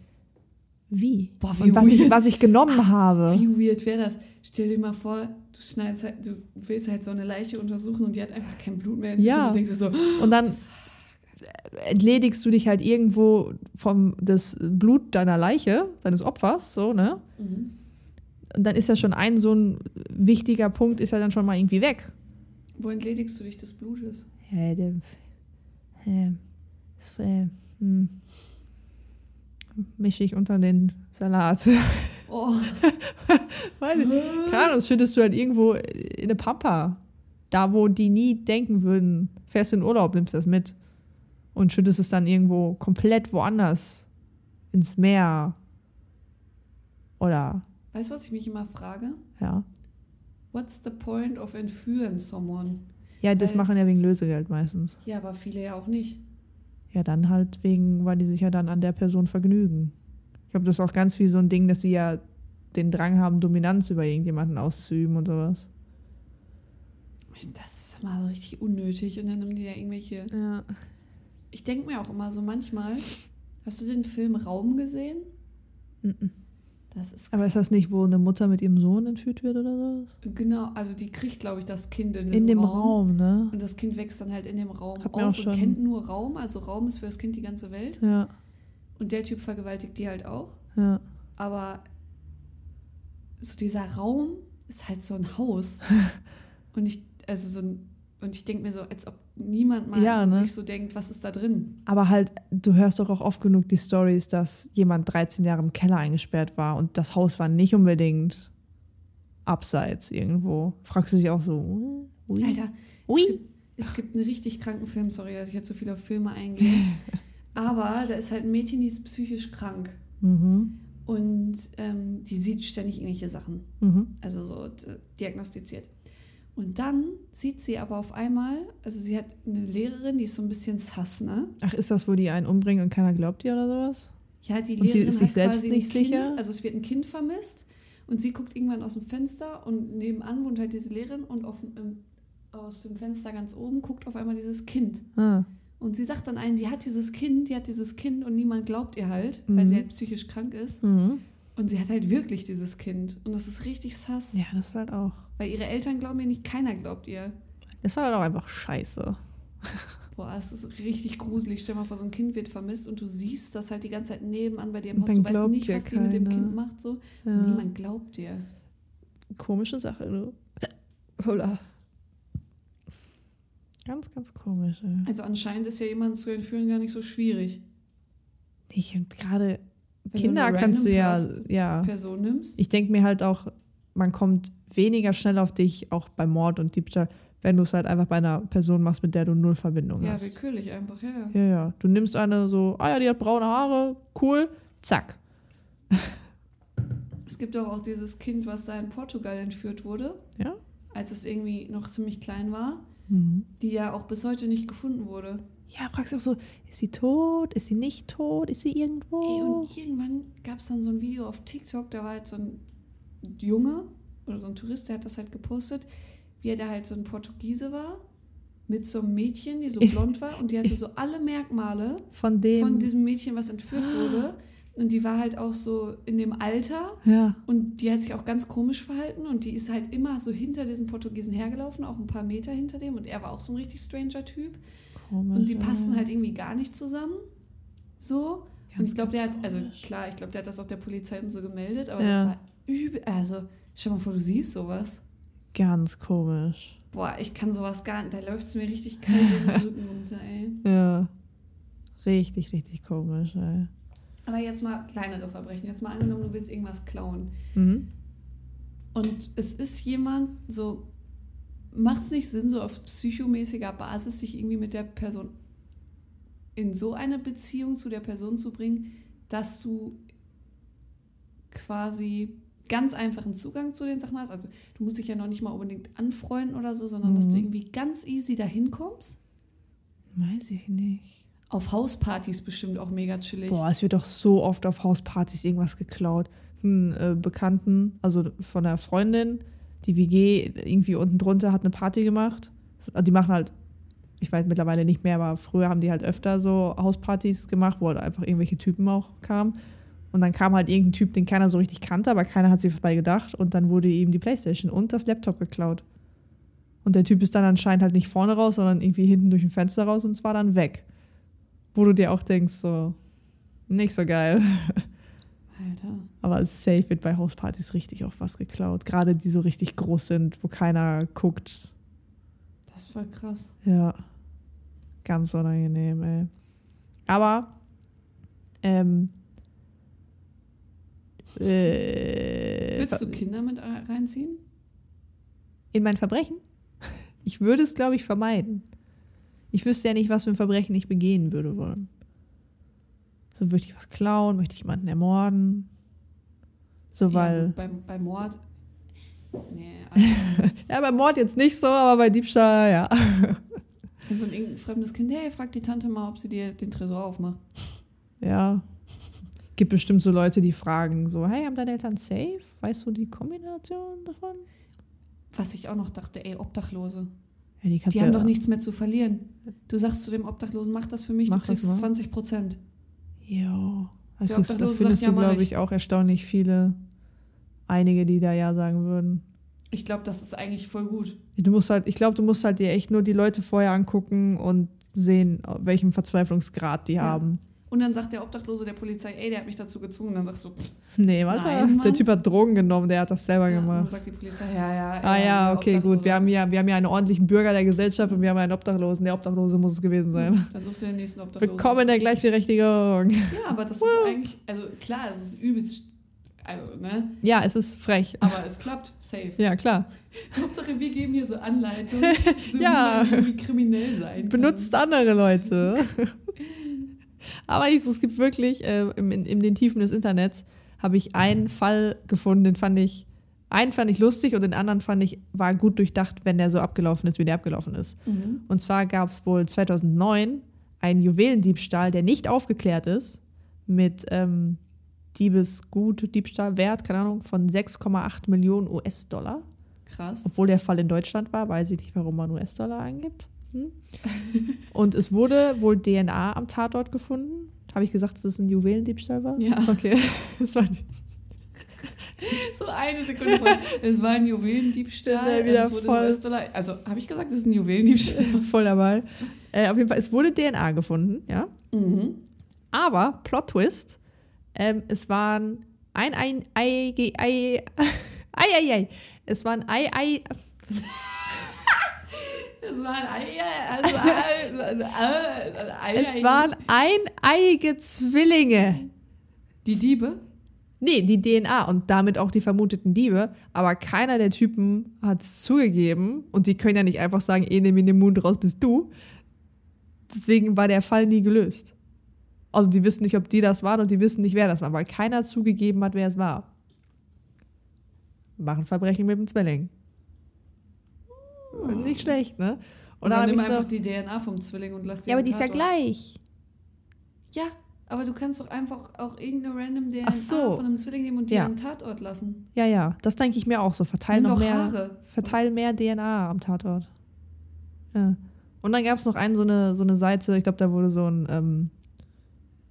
Speaker 2: wie.
Speaker 1: Boah, wie
Speaker 2: und was ich,
Speaker 1: weird.
Speaker 2: was ich genommen habe.
Speaker 1: Wie weird wäre das? Stell dir mal vor, du schneidest halt, du willst halt so eine Leiche untersuchen und die hat einfach kein Blut mehr in sich
Speaker 2: Ja.
Speaker 1: und du denkst so,
Speaker 2: Und dann entledigst du dich halt irgendwo vom das Blut deiner Leiche, deines Opfers, so, ne?
Speaker 1: mhm.
Speaker 2: Und dann ist ja schon ein so ein wichtiger Punkt, ist ja dann schon mal irgendwie weg.
Speaker 1: wo entledigst du dich des Blutes?
Speaker 2: Ja, der, äh, das, äh, hm, mische ich unter den Salat.
Speaker 1: Oh,
Speaker 2: Weiß ich. Keine Ahnung, das schüttest du halt irgendwo in eine Pampa. Da, wo die nie denken würden, fährst in Urlaub, nimmst das mit. Und schüttest es dann irgendwo komplett woanders. Ins Meer. Oder,
Speaker 1: weißt du, was ich mich immer frage?
Speaker 2: ja.
Speaker 1: What's the point of entführen someone?
Speaker 2: Ja, das
Speaker 1: Weil-
Speaker 2: machen ja wegen Lösegeld meistens.
Speaker 1: Ja, aber viele ja auch nicht.
Speaker 2: Ja, dann halt wegen, weil die sich ja dann an der Person vergnügen. Ich glaube, das ist auch ganz wie so ein Ding, dass sie ja den Drang haben, Dominanz über irgendjemanden auszuüben und sowas.
Speaker 1: Das ist immer so richtig unnötig und dann nehmen die ja irgendwelche.
Speaker 2: Ja.
Speaker 1: Ich denke mir auch immer so manchmal, hast du den Film Raum gesehen?
Speaker 2: Mhm.
Speaker 1: Das ist
Speaker 2: Aber ist das nicht, wo eine Mutter mit ihrem Sohn entführt wird oder sowas?
Speaker 1: genau, also die kriegt, glaube ich, das Kind in,
Speaker 2: In dem Raum, ne?
Speaker 1: Und das Kind wächst dann halt in dem Raum
Speaker 2: Hab
Speaker 1: auf
Speaker 2: auch
Speaker 1: und kennt nur Raum. Also Raum ist für das Kind die ganze Welt.
Speaker 2: Ja,
Speaker 1: Und der Typ vergewaltigt die halt auch.
Speaker 2: ja.
Speaker 1: Aber so dieser Raum ist halt so ein Haus. und ich, also so ein, und ich denke mir so, als ob niemand mal
Speaker 2: Ja,
Speaker 1: so
Speaker 2: ne?
Speaker 1: sich so denkt, was ist da drin?
Speaker 2: Aber halt, du hörst doch auch oft genug die Stories, dass jemand 13 Jahre im Keller eingesperrt war und das Haus war nicht unbedingt abseits irgendwo. Fragst du dich auch so, ui,
Speaker 1: Alter,
Speaker 2: ui.
Speaker 1: Es, gibt, es gibt einen richtig kranken Film, sorry, dass ich jetzt so viel auf Filme eingehe. Aber da ist halt ein Mädchen, die ist psychisch krank.
Speaker 2: Mhm.
Speaker 1: Und ähm, die sieht ständig irgendwelche Sachen.
Speaker 2: Mhm.
Speaker 1: also so d- diagnostiziert. Und dann sieht sie aber auf einmal, also sie hat eine Lehrerin, die ist so ein bisschen sass, ne?
Speaker 2: Ach, ist das, wo die einen umbringen und keiner glaubt dir oder sowas?
Speaker 1: Ja, die
Speaker 2: Und sie
Speaker 1: Lehrerin
Speaker 2: ist sich selbst
Speaker 1: quasi
Speaker 2: nicht
Speaker 1: kind,
Speaker 2: sicher?
Speaker 1: Also es wird ein Kind vermisst und sie guckt irgendwann aus dem Fenster und nebenan wohnt halt diese Lehrerin und auf, im, aus dem Fenster ganz oben guckt auf einmal dieses Kind.
Speaker 2: Ah,
Speaker 1: Und sie sagt dann einen, die hat dieses Kind, die hat dieses Kind und niemand glaubt ihr halt, weil
Speaker 2: Mhm.
Speaker 1: sie halt psychisch krank ist.
Speaker 2: mhm.
Speaker 1: Und sie hat halt wirklich dieses Kind. Und das ist richtig sass.
Speaker 2: Ja, das ist halt auch.
Speaker 1: Weil ihre Eltern glauben ihr nicht, keiner glaubt ihr.
Speaker 2: Das ist halt auch einfach scheiße.
Speaker 1: Boah, es ist richtig gruselig. Stell mal vor, so ein Kind wird vermisst und du siehst das halt die ganze Zeit nebenan bei dir im Haus. Du weißt nicht, was die mit dem. Kind macht. So.
Speaker 2: Ja.
Speaker 1: Niemand glaubt dir.
Speaker 2: Komische Sache, du. Hola. Ganz, ganz komisch. Ey.
Speaker 1: Also anscheinend ist ja jemanden zu entführen gar nicht so schwierig.
Speaker 2: Ich und gerade
Speaker 1: Wenn
Speaker 2: Kinder
Speaker 1: eine
Speaker 2: kannst du ja, ja.
Speaker 1: Person nimmst.
Speaker 2: Ich denke mir halt auch, man kommt weniger schnell auf dich, auch bei Mord und Diebstahl, wenn du es halt einfach bei einer Person machst, mit der du null Verbindung
Speaker 1: Ja,
Speaker 2: hast.
Speaker 1: willkürlich einfach, ja.
Speaker 2: Ja, ja. Du nimmst eine so, ah ja, die hat braune Haare, cool, zack.
Speaker 1: Es gibt doch auch dieses Kind, was da in Portugal entführt wurde,
Speaker 2: Ja?
Speaker 1: als es irgendwie noch ziemlich klein war,
Speaker 2: Mhm.
Speaker 1: die ja auch bis heute nicht gefunden wurde.
Speaker 2: Ja, fragst du auch so, ist sie tot? Ist sie nicht tot? Ist sie irgendwo?
Speaker 1: Ey, und irgendwann gab es dann so ein Video auf TikTok, da war halt so ein Junge oder so ein Tourist, der hat das halt gepostet, wie er da halt so ein Portugiese war, mit so einem Mädchen, die so blond war und die hatte so alle Merkmale
Speaker 2: von dem.
Speaker 1: von diesem Mädchen, was entführt wurde. Und die war halt auch so in dem Alter
Speaker 2: ja.
Speaker 1: und die hat sich auch ganz komisch verhalten und die ist halt immer so hinter diesem Portugiesen hergelaufen, auch ein paar Meter hinter dem und er war auch so ein richtig stranger Typ.
Speaker 2: Komisch.
Speaker 1: Und die passen halt irgendwie gar nicht zusammen. So. und
Speaker 2: Ganz,
Speaker 1: ich glaube, der hat, also klar, ich glaube, der hat das auch der Polizei und so gemeldet, aber
Speaker 2: Ja.
Speaker 1: das war übel. Also, stell mal vor, du siehst sowas.
Speaker 2: Ganz komisch.
Speaker 1: Boah, ich kann sowas gar nicht. Da läuft es mir richtig kalt den Rücken runter, ey.
Speaker 2: Ja. Richtig, richtig komisch, ey.
Speaker 1: Aber jetzt mal kleinere Verbrechen. Jetzt mal angenommen, du willst irgendwas klauen.
Speaker 2: Mhm.
Speaker 1: Und es ist jemand, so macht es nicht Sinn, so auf psychomäßiger Basis sich irgendwie mit der Person in so eine Beziehung zu der Person zu bringen, dass du quasi ganz einfachen Zugang zu den Sachen hast. Also du musst dich ja noch nicht mal unbedingt anfreunden oder so, sondern dass
Speaker 2: Mhm.
Speaker 1: du irgendwie ganz easy dahin kommst.
Speaker 2: Weiß ich nicht.
Speaker 1: Auf Hauspartys bestimmt auch mega chillig.
Speaker 2: Boah, es wird doch so oft auf Hauspartys irgendwas geklaut. Einen äh, Bekannten, also von einer Freundin, die WG irgendwie unten drunter hat eine Party gemacht. Die machen halt, ich weiß mittlerweile nicht mehr, aber früher haben die halt öfter so Hauspartys gemacht, wo halt einfach irgendwelche Typen auch kamen. Und dann kam halt irgendein Typ, den keiner so richtig kannte, aber keiner hat sich was bei gedacht. Und dann wurde ihm die Playstation und das Laptop geklaut. Und der Typ ist dann anscheinend halt nicht vorne raus, sondern irgendwie hinten durch ein Fenster raus und es war dann weg. Wo du dir auch denkst, so, nicht so geil.
Speaker 1: Alter.
Speaker 2: Aber safe wird bei Hauspartys richtig oft was geklaut. Gerade die so richtig groß sind, wo keiner guckt.
Speaker 1: Das ist voll krass.
Speaker 2: Ja. Ganz unangenehm, ey. Aber, ähm, äh,
Speaker 1: Willst du Kinder mit reinziehen?
Speaker 2: in mein Verbrechen? Ich würde es, glaube ich, vermeiden. Ich wüsste ja nicht, was für ein Verbrechen ich begehen würde wollen. So, möchte ich was klauen? Möchte ich jemanden ermorden? So,
Speaker 1: Ja,
Speaker 2: weil.
Speaker 1: beim, bei Mord. Nee, also,
Speaker 2: Ja, bei Mord jetzt nicht so, aber bei Diebstahl, ja.
Speaker 1: so ein irgendein fremdes Kind, hey, frag die Tante mal, ob sie dir den Tresor aufmacht.
Speaker 2: Ja. Gibt bestimmt so Leute, die fragen so, hey, haben deine Eltern safe? Weißt du die Kombination davon?
Speaker 1: Was ich auch noch dachte, ey, Obdachlose.
Speaker 2: Ja, die
Speaker 1: Die haben
Speaker 2: ja,
Speaker 1: doch nichts mehr zu verlieren. Du sagst zu dem Obdachlosen, mach das für mich,
Speaker 2: Mach
Speaker 1: du kriegst
Speaker 2: das mal.
Speaker 1: 20 Prozent.
Speaker 2: Jo. Da
Speaker 1: Der
Speaker 2: kriegst- da
Speaker 1: Obdachlose
Speaker 2: findest du,
Speaker 1: ja,
Speaker 2: glaube
Speaker 1: ich.
Speaker 2: ich, auch erstaunlich viele, einige, die da ja sagen würden.
Speaker 1: Ich glaube, das ist eigentlich voll gut.
Speaker 2: Du musst halt, ich glaube, du musst halt dir echt nur die Leute vorher angucken und sehen, welchen Verzweiflungsgrad die
Speaker 1: Ja.
Speaker 2: haben.
Speaker 1: Und dann sagt der Obdachlose der Polizei, ey, der hat mich dazu gezwungen. dann sagst du, pff,
Speaker 2: Nee, warte,
Speaker 1: Nein,
Speaker 2: der. Typ hat Drogen genommen, der hat das selber
Speaker 1: ja. Und dann
Speaker 2: gemacht.
Speaker 1: sagt die Polizei, ja, ja.
Speaker 2: Ah ja, okay, gut. Wir haben, ja, wir haben ja einen ordentlichen Bürger der Gesellschaft und wir haben einen Obdachlosen. Der Obdachlose muss es gewesen sein.
Speaker 1: Dann suchst du den nächsten Obdachlosen.
Speaker 2: Willkommen in der Gleichberechtigung.
Speaker 1: Ja, aber das ist eigentlich, also klar, es ist übelst, also, ne?
Speaker 2: Ja, es ist frech.
Speaker 1: Aber es klappt, safe.
Speaker 2: Ja, klar.
Speaker 1: Hauptsache, wir geben hier so Anleitungen, so
Speaker 2: Ja.
Speaker 1: wie man irgendwie kriminell sein kann.
Speaker 2: Benutzt andere Leute. Aber ich, es gibt wirklich, äh, in, in, in den Tiefen des Internets habe ich einen Fall gefunden, den fand ich, einen fand ich lustig und den anderen fand ich, war gut durchdacht, wenn der so abgelaufen ist, wie der abgelaufen ist.
Speaker 1: Mhm.
Speaker 2: Und zwar gab es wohl 2009 einen Juwelendiebstahl, der nicht aufgeklärt ist, mit ähm, Diebesgut, Diebstahl, Wert, keine Ahnung, von 6,8 Millionen US-Dollar.
Speaker 1: Krass.
Speaker 2: Obwohl der Fall in Deutschland war, weiß ich nicht, warum man US-Dollar eingibt. Hm? Und es wurde wohl DNA am Tatort gefunden. Habe ich gesagt, dass es ein Juwelendiebstahl war?
Speaker 1: Ja.
Speaker 2: Okay. Das war
Speaker 1: So eine Sekunde vor. Es war ein Juwelendiebstahl.
Speaker 2: Wieder
Speaker 1: es wurde
Speaker 2: voll-
Speaker 1: US-Dollar. Also, habe ich gesagt, es ist ein Juwelendiebstahl?
Speaker 2: voll dabei. Äh, auf jeden Fall, es wurde DNA gefunden, ja.
Speaker 1: mhm.
Speaker 2: Aber, Plot Twist, ähm, es waren ein ein Ei, Ei, Ei, Ei, Ei, Ei. Es waren Ei, Ei,
Speaker 1: Es waren Eier, also Eier.
Speaker 2: es waren eineige Zwillinge.
Speaker 1: die Diebe.
Speaker 2: Nee, die DNA und damit auch die vermuteten Diebe, aber keiner der Typen hat es zugegeben und die können ja nicht einfach sagen, eh, nimm in den Mund raus, bist du. Deswegen war der Fall nie gelöst. Also die wissen nicht, ob die das waren und die wissen nicht, wer das war, weil keiner zugegeben hat, wer es war. machen Verbrechen mit dem Zwilling. Nicht schlecht, ne?
Speaker 1: Und dann
Speaker 2: hab
Speaker 1: nimm einfach die DNA vom Zwilling und lass die
Speaker 2: Ja, aber die ist ja gleich.
Speaker 1: Ja, aber du kannst doch einfach auch irgendeine random DNA
Speaker 2: so.
Speaker 1: von einem Zwilling nehmen und die
Speaker 2: Ja.
Speaker 1: am Tatort lassen.
Speaker 2: Ja, ja, das denke ich mir auch so. Verteil
Speaker 1: Nimm
Speaker 2: noch mehr,
Speaker 1: Haare.
Speaker 2: verteil mehr DNA am Tatort. Ja. Und dann gab es noch einen, so eine, so eine Seite, ich glaube, da wurde so ein, ähm,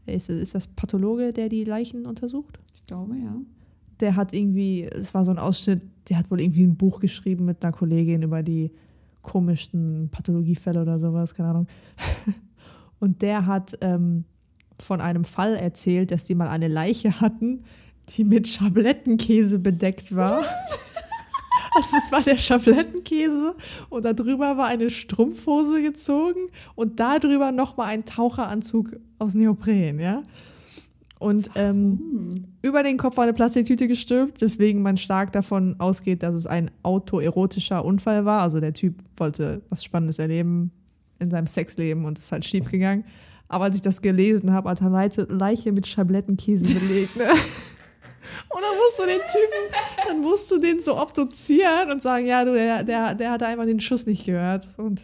Speaker 2: ist, ist das Pathologe, der die Leichen untersucht?
Speaker 1: Ich glaube, ja.
Speaker 2: Der hat irgendwie, es war so ein Ausschnitt, der hat wohl irgendwie ein Buch geschrieben mit einer Kollegin über die komischsten Pathologiefälle oder sowas, keine Ahnung. Und der hat ähm, von einem Fall erzählt, dass die mal eine Leiche hatten, die mit Schablettenkäse bedeckt war. Also es war der Schablettenkäse und darüber war eine Strumpfhose gezogen und darüber nochmal ein Taucheranzug aus Neopren, ja. Und ähm,
Speaker 1: Hm.
Speaker 2: über den Kopf war eine Plastiktüte gestülpt, deswegen man stark davon ausgeht, dass es ein autoerotischer Unfall war. Also der Typ wollte was Spannendes erleben in seinem Sexleben und ist halt schief gegangen. Aber als ich das gelesen habe, alter Leiche, Leiche mit Schablettenkäse belegt, ne? Und dann musst du den Typen, dann musst du den so obduzieren und sagen, ja, du, der, der, der hatte einfach den Schuss nicht gehört. Und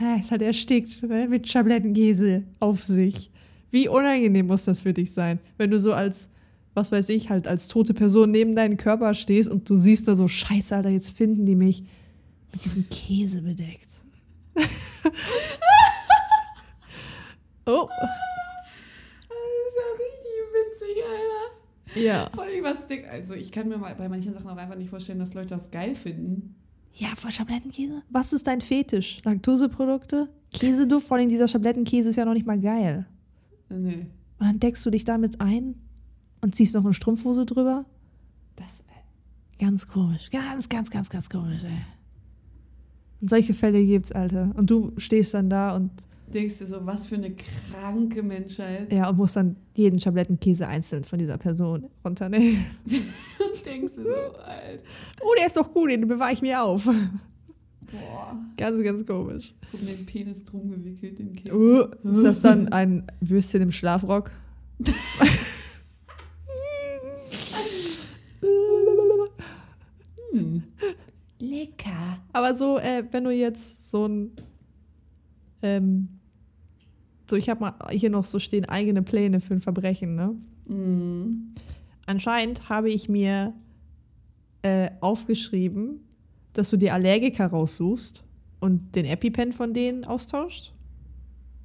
Speaker 2: ja, ist halt erstickt, ne? Mit Schablettenkäse auf sich. Wie unangenehm muss das für dich sein, wenn du so als, was weiß ich, halt als tote Person neben deinem Körper stehst und du siehst da so, scheiße, Alter, jetzt finden die mich mit diesem Käse bedeckt. oh,
Speaker 1: Das ist ja richtig witzig, Alter.
Speaker 2: ja.
Speaker 1: Vor allem, was denk, also ich kann mir mal bei manchen Sachen auch einfach nicht vorstellen, dass Leute das geil finden.
Speaker 2: Ja, voll Schablettenkäse. Was ist dein Fetisch? Laktoseprodukte? Käseduft? Vor allem dieser Schablettenkäse ist ja noch nicht mal geil.
Speaker 1: Nee.
Speaker 2: Und dann deckst du dich damit ein und ziehst noch eine Strumpfhose drüber.
Speaker 1: Das, äh,
Speaker 2: Ganz komisch. Ganz, ganz, ganz, ganz komisch, ey. Und solche Fälle gibt's, Alter. Und du stehst dann da und,
Speaker 1: denkst du so, was für eine kranke Menschheit.
Speaker 2: ja, und musst dann jeden Schablettenkäse einzeln von dieser Person runternehmen.
Speaker 1: Und denkst du so, Alter.
Speaker 2: Oh, der ist doch gut, den bewahre ich mir auf.
Speaker 1: Boah.
Speaker 2: Ganz, ganz komisch.
Speaker 1: So um den Penis drum gewickelt, den Käse.
Speaker 2: Uh, ist das dann ein Würstchen im Schlafrock?
Speaker 1: Hm. Lecker.
Speaker 2: Aber so, äh, wenn du jetzt so ein, ähm, so ich habe mal hier noch so stehen eigene Pläne für ein Verbrechen, ne?
Speaker 1: Hm.
Speaker 2: Anscheinend habe ich mir äh, aufgeschrieben, dass du dir Allergiker raussuchst und den EpiPen von denen austauscht.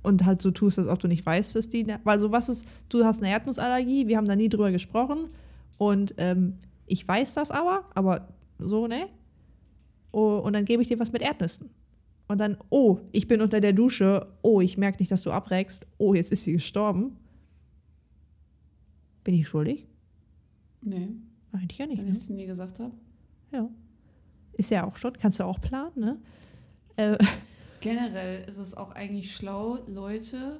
Speaker 2: Und halt so tust, als ob du nicht weißt, dass die. Weil so was ist, du hast eine Erdnussallergie, wir haben da nie drüber gesprochen. Und ähm, ich weiß das aber, aber so, ne? Oh, und dann gebe ich dir was mit Erdnüssen. Und dann, oh, ich bin unter der Dusche. Oh, ich merke nicht, dass du abreckst. Oh, jetzt ist sie gestorben. Bin ich schuldig?
Speaker 1: Nee,
Speaker 2: Eigentlich ja nicht.
Speaker 1: wenn
Speaker 2: Ne?
Speaker 1: ich es nie gesagt habe.
Speaker 2: Ja. Ist ja auch schon, kannst du auch planen, ne? Äh,
Speaker 1: Generell ist es auch eigentlich schlau, Leute,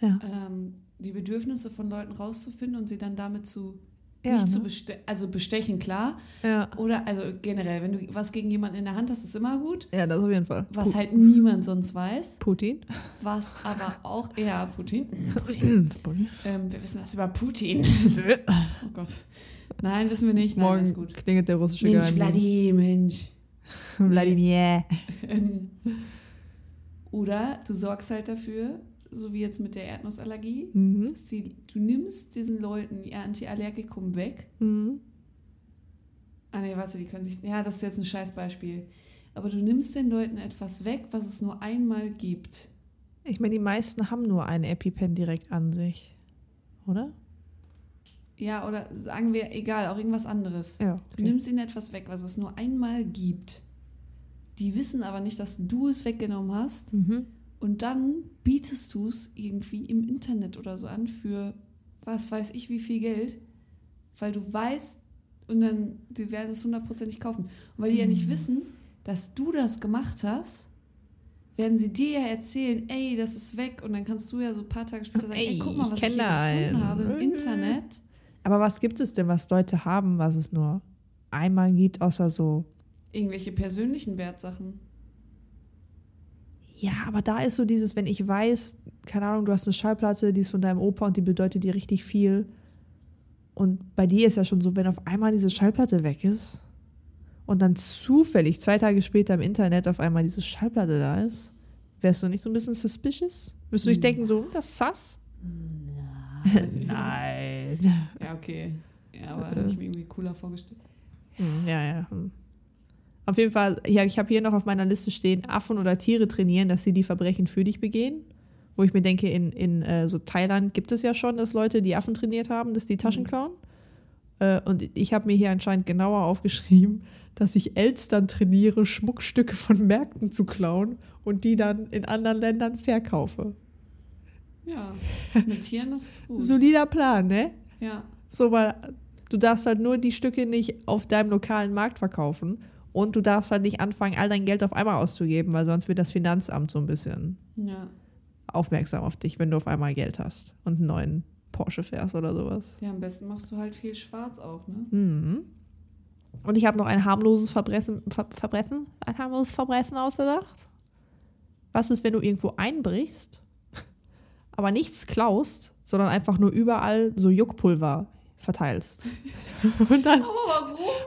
Speaker 2: ja.
Speaker 1: ähm, die Bedürfnisse von Leuten rauszufinden und sie dann damit zu
Speaker 2: Ja,
Speaker 1: nicht
Speaker 2: ne?
Speaker 1: zu beste also bestechen, klar.
Speaker 2: ja.
Speaker 1: Oder also generell, wenn du was gegen jemanden in der Hand hast, ist immer gut.
Speaker 2: ja, das auf jeden Fall.
Speaker 1: Was
Speaker 2: Pu-
Speaker 1: halt niemand sonst weiß.
Speaker 2: Putin.
Speaker 1: Was aber auch, ja, Putin.
Speaker 2: Putin.
Speaker 1: Ähm, wir wissen was über Putin. Oh Gott. Nein, wissen wir nicht. Nein,
Speaker 2: Morgen
Speaker 1: alles gut.
Speaker 2: klingelt der russische
Speaker 1: Mensch,
Speaker 2: Geheimdienst.
Speaker 1: Vladi, Mensch.
Speaker 2: Wladimir.
Speaker 1: Ähm, Oder du sorgst halt dafür, so wie jetzt mit der Erdnussallergie,
Speaker 2: Mhm.
Speaker 1: dass die, du nimmst diesen Leuten ihr Antiallergikum weg.
Speaker 2: Mhm.
Speaker 1: Ah nee, warte, die können sich. Ja, das ist jetzt ein Scheißbeispiel. Aber du nimmst den Leuten etwas weg, was es nur einmal gibt.
Speaker 2: Ich meine, die meisten haben nur einen EpiPen direkt an sich. Oder?
Speaker 1: Ja, oder sagen wir, egal, auch irgendwas anderes.
Speaker 2: Ja.
Speaker 1: Du
Speaker 2: Okay.
Speaker 1: nimmst ihnen etwas weg, was es nur einmal gibt. Die wissen aber nicht, dass du es weggenommen hast.
Speaker 2: Mhm.
Speaker 1: Und dann bietest du es irgendwie im Internet oder so an für was weiß ich wie viel Geld, weil du weißt, und dann, die werden es hundertprozentig kaufen. Und weil die ja nicht
Speaker 2: Mhm.
Speaker 1: wissen, dass du das gemacht hast, werden sie dir ja erzählen, ey, das ist weg. Und dann kannst du ja so ein paar Tage später sagen, ey,
Speaker 2: Ey,
Speaker 1: guck mal,
Speaker 2: ich
Speaker 1: was ich
Speaker 2: da
Speaker 1: gefunden habe im Internet.
Speaker 2: Aber was gibt es denn, was Leute haben, was es nur einmal gibt, außer so.
Speaker 1: Irgendwelche persönlichen Wertsachen.
Speaker 2: Ja, aber da ist so dieses, wenn ich weiß, keine Ahnung, du hast eine Schallplatte, die ist von deinem Opa und die bedeutet dir richtig viel. Und bei dir ist ja schon so, wenn auf einmal diese Schallplatte weg ist und dann zufällig zwei Tage später im Internet auf einmal diese Schallplatte da ist, wärst du nicht so ein bisschen suspicious? Wirst du nicht
Speaker 1: Hm.
Speaker 2: denken, so, das ist sass? Nein.
Speaker 1: Ja, okay. Ja, aber hätte ich mir irgendwie cooler vorgestellt.
Speaker 2: Hm, Ja, ja. hm. Auf jeden Fall, ja, ich habe hier noch auf meiner Liste stehen, Affen oder Tiere trainieren, dass sie die Verbrechen für dich begehen. Wo ich mir denke, in, in äh, so Thailand gibt es ja schon, dass Leute die Affen trainiert haben, dass die Taschen
Speaker 1: Mhm.
Speaker 2: klauen. Äh, und ich habe mir hier anscheinend genauer aufgeschrieben, dass ich Elstern trainiere, Schmuckstücke von Märkten zu klauen und die dann in anderen Ländern verkaufe.
Speaker 1: Ja, mit Tieren, das ist gut.
Speaker 2: Solider Plan, ne?
Speaker 1: Ja,
Speaker 2: So, weil du darfst halt nur die Stücke nicht auf deinem lokalen Markt verkaufen und du darfst halt nicht anfangen, all dein Geld auf einmal auszugeben, weil sonst wird das Finanzamt so ein bisschen
Speaker 1: ja.
Speaker 2: aufmerksam auf dich, wenn du auf einmal Geld hast und einen neuen Porsche fährst oder sowas.
Speaker 1: Ja, am besten machst du halt viel schwarz auch, ne?
Speaker 2: Mhm. Und ich habe noch ein harmloses Verbrechen, Ver Verbrechen, ein harmloses Verbrechen ausgedacht. Was ist, wenn du irgendwo einbrichst, aber nichts klaust, sondern einfach nur überall so Juckpulver verteilst? Und dann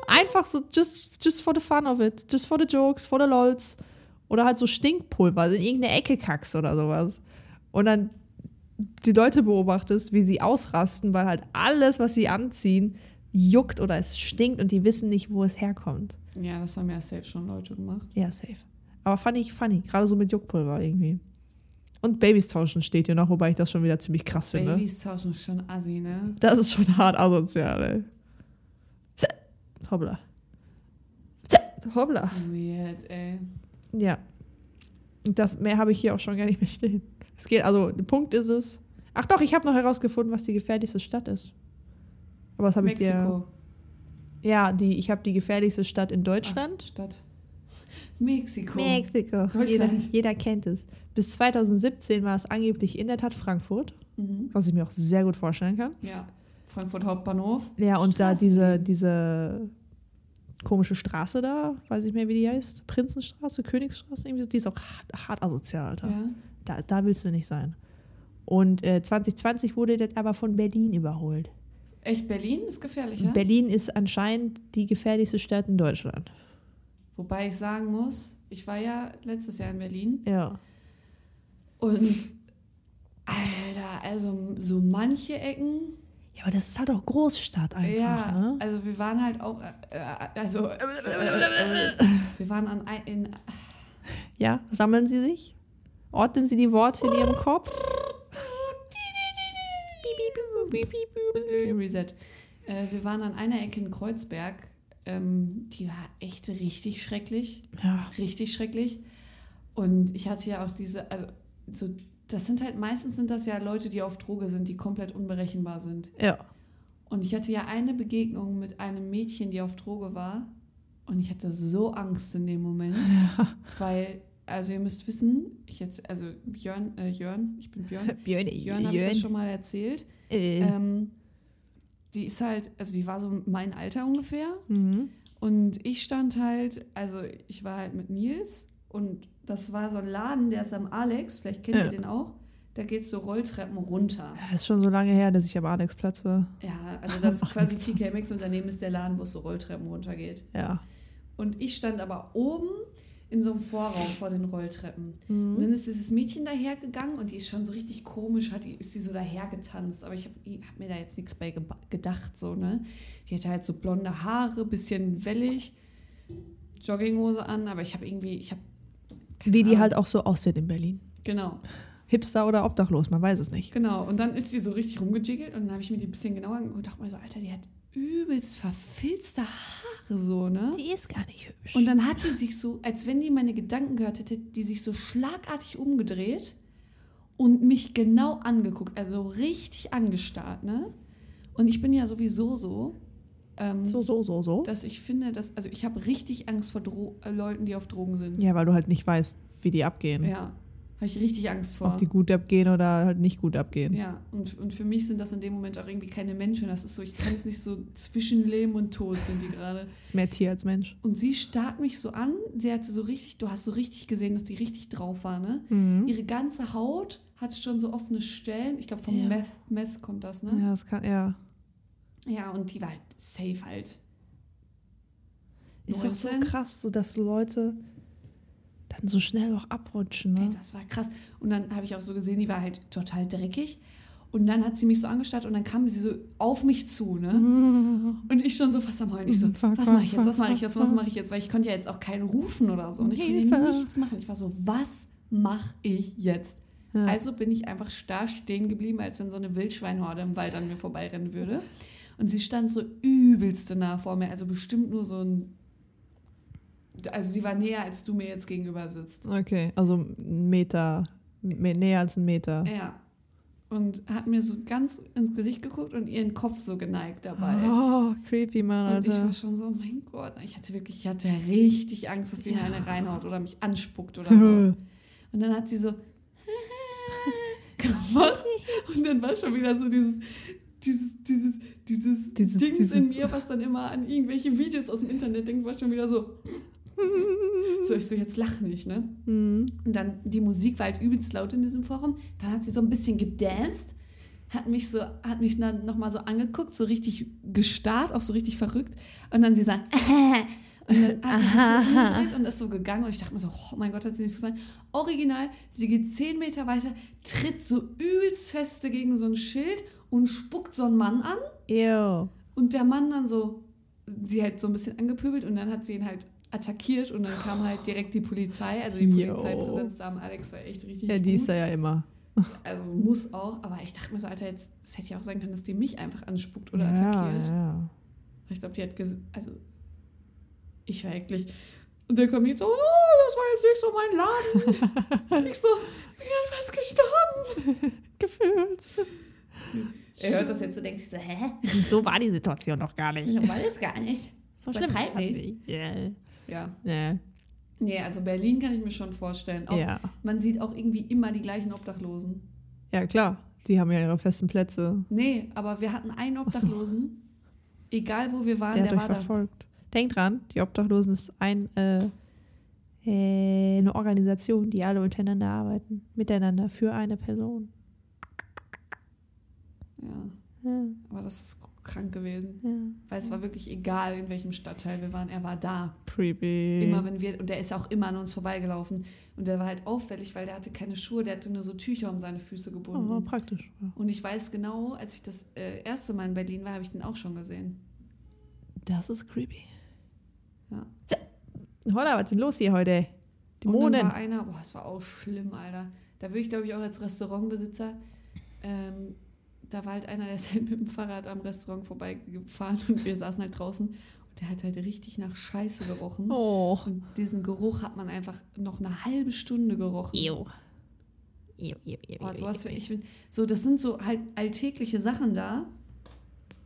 Speaker 2: einfach so just, just for the fun of it, just for the jokes, for the lols. Oder halt so Stinkpulver, in irgendeine Ecke kackst oder sowas. Und dann die Leute beobachtest, wie sie ausrasten, weil halt alles, was sie anziehen, juckt oder es stinkt und die wissen nicht, wo es herkommt.
Speaker 1: Ja, das haben ja safe schon Leute gemacht.
Speaker 2: Ja, safe. Aber funny, funny. Gerade so mit Juckpulver irgendwie. Und Babys tauschen steht hier noch, wobei ich das schon wieder ziemlich krass finde.
Speaker 1: Babys tauschen ist schon assi, ne?
Speaker 2: Das ist schon hart asozial, ey. Hoppla. Hoppla.
Speaker 1: Weird, ey.
Speaker 2: Ja. Das mehr habe ich hier auch schon gar nicht mehr stehen. Es geht, also, der Punkt ist es. Ach doch, ich habe noch herausgefunden, was die gefährlichste Stadt ist. Aber das habe ich dir.
Speaker 1: Mexiko.
Speaker 2: Ja, die, ich habe die gefährlichste Stadt in
Speaker 1: Ach,
Speaker 2: Deutschland.
Speaker 1: Stadt. Mexiko.
Speaker 2: Mexiko. Jeder,
Speaker 1: Deutschland.
Speaker 2: jeder kennt es. Bis 2017 war es angeblich in der Tat Frankfurt,
Speaker 1: Mhm.
Speaker 2: was ich mir auch sehr gut vorstellen kann.
Speaker 1: Ja. Frankfurt Hauptbahnhof.
Speaker 2: Ja, und da diese, diese komische Straße da, weiß ich mehr, wie die heißt. Prinzenstraße, Königsstraße, irgendwie so, die ist auch hart, hart asozial, Alter.
Speaker 1: Ja.
Speaker 2: Da, da willst du nicht sein. Und äh, 2020 wurde das aber von Berlin überholt.
Speaker 1: Echt, Berlin ist gefährlicher?
Speaker 2: Berlin ist anscheinend die gefährlichste Stadt in Deutschland.
Speaker 1: Wobei ich sagen muss, ich war ja letztes Jahr in Berlin
Speaker 2: Ja.
Speaker 1: Und Alter, also so manche Ecken.
Speaker 2: Ja, aber das ist halt auch Großstadt einfach,
Speaker 1: ja,
Speaker 2: ne?
Speaker 1: also wir waren halt auch, äh, äh, also äh, äh, wir waren an ein, in,
Speaker 2: Ja, sammeln Sie sich? Ordnen Sie die Worte in Ihrem Kopf?
Speaker 1: okay, Reset. Äh, wir waren an einer Ecke in Kreuzberg. Ähm, die war echt richtig schrecklich.
Speaker 2: Ja.
Speaker 1: richtig schrecklich. Und ich hatte ja auch diese, also so, das sind halt meistens sind das ja Leute, die auf Droge sind, die komplett unberechenbar sind.
Speaker 2: Ja.
Speaker 1: Und ich hatte ja eine Begegnung mit einem Mädchen, die auf Droge war. Und ich hatte so Angst in dem Moment, weil, also ihr müsst wissen, ich jetzt, also Björn, äh, Jörn, ich bin Björn.
Speaker 2: Björn,
Speaker 1: Jörn habe ich das schon mal erzählt.
Speaker 2: Äh.
Speaker 1: Ähm, die ist halt, also die war so mein Alter ungefähr.
Speaker 2: Mhm.
Speaker 1: Und ich stand halt, also ich war halt mit Nils und das war so ein Laden, der ist am Alex, vielleicht kennt
Speaker 2: Ja.
Speaker 1: ihr den auch. Da geht es so Rolltreppen runter.
Speaker 2: Ja, ist schon so lange her, dass ich am Alexplatz war.
Speaker 1: Ja, also das ist quasi
Speaker 2: Alexplatz.
Speaker 1: TK Maxx und daneben ist der Laden, wo es so Rolltreppen runtergeht.
Speaker 2: Ja.
Speaker 1: Und ich stand aber oben in so einem Vorraum vor den Rolltreppen. Und
Speaker 2: Mhm.
Speaker 1: dann ist dieses Mädchen dahergegangen und die ist schon so richtig komisch, hat die, ist die so dahergetanzt. Aber ich habe hab mir da jetzt nichts bei gedacht, so, ne? Die hatte halt so blonde Haare, bisschen wellig, Jogginghose an, aber ich habe irgendwie, ich habe.
Speaker 2: Wie die halt auch so aussehen in Berlin.
Speaker 1: Genau,
Speaker 2: Hipster oder obdachlos, man weiß es nicht.
Speaker 1: genau. Und dann ist sie so richtig rumgejiggelt und dann habe ich mir die ein bisschen genauer angeguckt und dachte mir so, Alter, die hat übelst verfilzte Haare, so, ne?
Speaker 2: Die ist gar nicht hübsch.
Speaker 1: Und dann hat die sich so, als wenn die meine Gedanken gehört hätte, die sich so schlagartig umgedreht und mich genau angeguckt, also richtig angestarrt, ne? Und ich bin ja sowieso so, ähm,
Speaker 2: so, so, so, so.
Speaker 1: dass ich finde, dass, also ich habe richtig Angst vor Dro äh, Leuten, die auf Drogen sind.
Speaker 2: Ja, weil du halt nicht weißt, wie die abgehen.
Speaker 1: Ja, habe ich richtig Angst vor.
Speaker 2: Ob die gut abgehen oder halt nicht gut abgehen.
Speaker 1: ja, und, und für mich sind das in dem Moment auch irgendwie keine Menschen. Das ist so, ich kann es nicht so zwischen Leben und Tod sind die gerade.
Speaker 2: Ist mehr Tier als Mensch.
Speaker 1: Und sie starrt mich so an. Sie hatte so richtig, du hast so richtig gesehen, dass die richtig drauf war, ne?
Speaker 2: Mhm.
Speaker 1: Ihre ganze Haut hatte schon so offene Stellen. Ich glaube, vom
Speaker 2: Ja.
Speaker 1: Meth, Meth kommt das, ne?
Speaker 2: Ja, das kann, ja.
Speaker 1: Ja, und die war halt safe halt.
Speaker 2: Ist doch so
Speaker 1: 19.
Speaker 2: krass, so dass Leute dann so schnell auch abrutschen.
Speaker 1: Ey,
Speaker 2: Ne?
Speaker 1: das war krass. Und dann habe ich auch so gesehen, die war halt total dreckig. Und dann hat sie mich so angestarrt und dann kam sie so auf mich zu, ne? Und ich schon so fast am Heulen. Ich so, was mache ich jetzt, was mache ich jetzt, was mache ich jetzt? Weil ich konnte ja jetzt auch keinen rufen oder so. Und ich konnte nichts machen. Ich war so, was mache ich jetzt?
Speaker 2: Ja.
Speaker 1: Also bin ich einfach starr stehen geblieben, als wenn so eine Wildschweinhorde im Wald an mir vorbeirennen würde. Und sie stand so übelste nah vor mir, also bestimmt nur so ein. Also sie war näher, als du mir jetzt gegenüber sitzt.
Speaker 2: Okay, also ein Meter, me- näher als ein Meter.
Speaker 1: Ja. Und hat mir so ganz ins Gesicht geguckt und ihren Kopf so geneigt dabei.
Speaker 2: Oh, creepy, Mann,
Speaker 1: Und ich
Speaker 2: Alter.
Speaker 1: war schon so, mein Gott, ich hatte wirklich, ich hatte richtig Angst, dass die mir
Speaker 2: Ja.
Speaker 1: eine reinhaut oder mich anspuckt oder so. Und dann hat sie so gemacht und dann war schon wieder so dieses, dieses, dieses, dieses,
Speaker 2: Dieses-
Speaker 1: Dings
Speaker 2: dieses-
Speaker 1: in mir, was dann immer an irgendwelche Videos aus dem Internet denkt, war schon wieder so. So, ich so, jetzt lach nicht, ne?
Speaker 2: Mhm.
Speaker 1: Und dann, die Musik war halt übelst laut in diesem Forum. Dann hat sie so ein bisschen gedanced, hat mich so, hat mich dann nochmal so angeguckt, so richtig gestarrt, auch so richtig verrückt. Und dann sie sagt, und dann hat sie sich so umgedreht und ist so gegangen. Und ich dachte mir so, oh mein Gott, hat sie nichts gesagt. Original, sie geht zehn Meter weiter, tritt so übelst feste gegen so ein Schild und spuckt so einen Mann an.
Speaker 2: Ew.
Speaker 1: Und der Mann dann so, sie halt so ein bisschen angepöbelt und dann hat sie ihn halt attackiert und dann kam halt direkt die Polizei. Also die. Polizeipräsenz da am Alex war echt richtig
Speaker 2: Ja, die
Speaker 1: gut.
Speaker 2: ist er ja immer.
Speaker 1: Also muss auch, aber ich dachte mir so, Alter, jetzt, es hätte ja auch sein können, dass die mich einfach anspuckt oder
Speaker 2: ja,
Speaker 1: attackiert.
Speaker 2: ja.
Speaker 1: Ich glaube, die hat also ich war eklig. Und der kommt jetzt so, oh, das war jetzt nicht so mein Laden. Ich so, ich bin fast gestorben.
Speaker 2: Gefühlt.
Speaker 1: Er hört das jetzt und denkt sich so, hä?
Speaker 2: So war die Situation noch gar nicht.
Speaker 1: So war das gar nicht.
Speaker 2: So
Speaker 1: Übertreib
Speaker 2: war
Speaker 1: nicht.
Speaker 2: nicht. Ja.
Speaker 1: Ja.
Speaker 2: Ja.
Speaker 1: Nee, also Berlin kann ich mir schon vorstellen. Auch,
Speaker 2: ja.
Speaker 1: Man sieht auch irgendwie immer die gleichen Obdachlosen.
Speaker 2: Ja, klar. Die haben ja ihre festen Plätze.
Speaker 1: Nee, aber wir hatten einen
Speaker 2: so.
Speaker 1: Obdachlosen, egal wo wir waren,
Speaker 2: Der
Speaker 1: der, war da.
Speaker 2: Denkt dran, die Obdachlosen ist ein, äh, äh, eine Organisation, die alle untereinander arbeiten. Miteinander für eine Person.
Speaker 1: Ja,
Speaker 2: Ja,
Speaker 1: aber das ist krank gewesen.
Speaker 2: ja.
Speaker 1: Weil es war wirklich egal, in welchem Stadtteil wir waren. Er war da.
Speaker 2: Creepy.
Speaker 1: Immer wenn wir, und der ist auch immer an uns vorbeigelaufen. Und der war halt auffällig, weil der hatte keine Schuhe, der hatte nur so Tücher um seine Füße gebunden.
Speaker 2: oh, praktisch. Ja.
Speaker 1: Und ich weiß genau, als ich das äh, erste Mal in Berlin war, habe ich den auch schon gesehen.
Speaker 2: Das ist creepy.
Speaker 1: Ja.
Speaker 2: Holla, was ist denn los hier heute?
Speaker 1: Und dann
Speaker 2: Dämonen.
Speaker 1: war einer, boah, das war auch schlimm, Alter. Da würde ich, glaube ich, auch als Restaurantbesitzer, ähm, da war halt einer, der ist halt mit dem Fahrrad am Restaurant vorbeigefahren und wir saßen halt draußen und der hat halt richtig nach Scheiße gerochen.
Speaker 2: Oh.
Speaker 1: Und diesen Geruch hat man einfach noch eine halbe Stunde gerochen.
Speaker 2: Ew. Ew, ew, ew,
Speaker 1: Oh, sowas,
Speaker 2: ew.
Speaker 1: ich find, so, das sind so halt alltägliche Sachen da,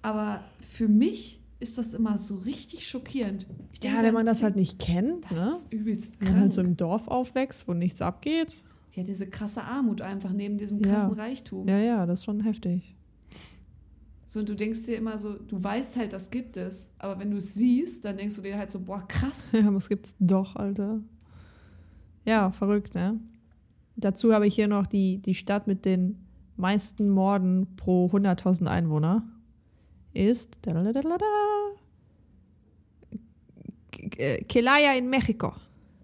Speaker 1: aber für mich ist das immer so richtig schockierend. Ich denk
Speaker 2: Ja, wenn man das halt nicht kennt,
Speaker 1: das
Speaker 2: ne?
Speaker 1: ist übelst
Speaker 2: Wenn
Speaker 1: krank.
Speaker 2: man halt so im Dorf aufwächst, wo nichts abgeht.
Speaker 1: Ja, diese krasse Armut einfach neben diesem
Speaker 2: Ja.
Speaker 1: krassen Reichtum.
Speaker 2: Ja, ja, das ist schon heftig.
Speaker 1: So, und du denkst dir immer so, du weißt halt, das gibt es, aber wenn du es siehst, dann denkst du dir halt so, boah, krass.
Speaker 2: Ja, was gibt's doch, Alter? Ja, verrückt, ne? Dazu habe ich hier noch die, die Stadt mit den meisten Morden pro 100.000 Einwohner. Ist dadadadada, K- Celaya in Mexiko.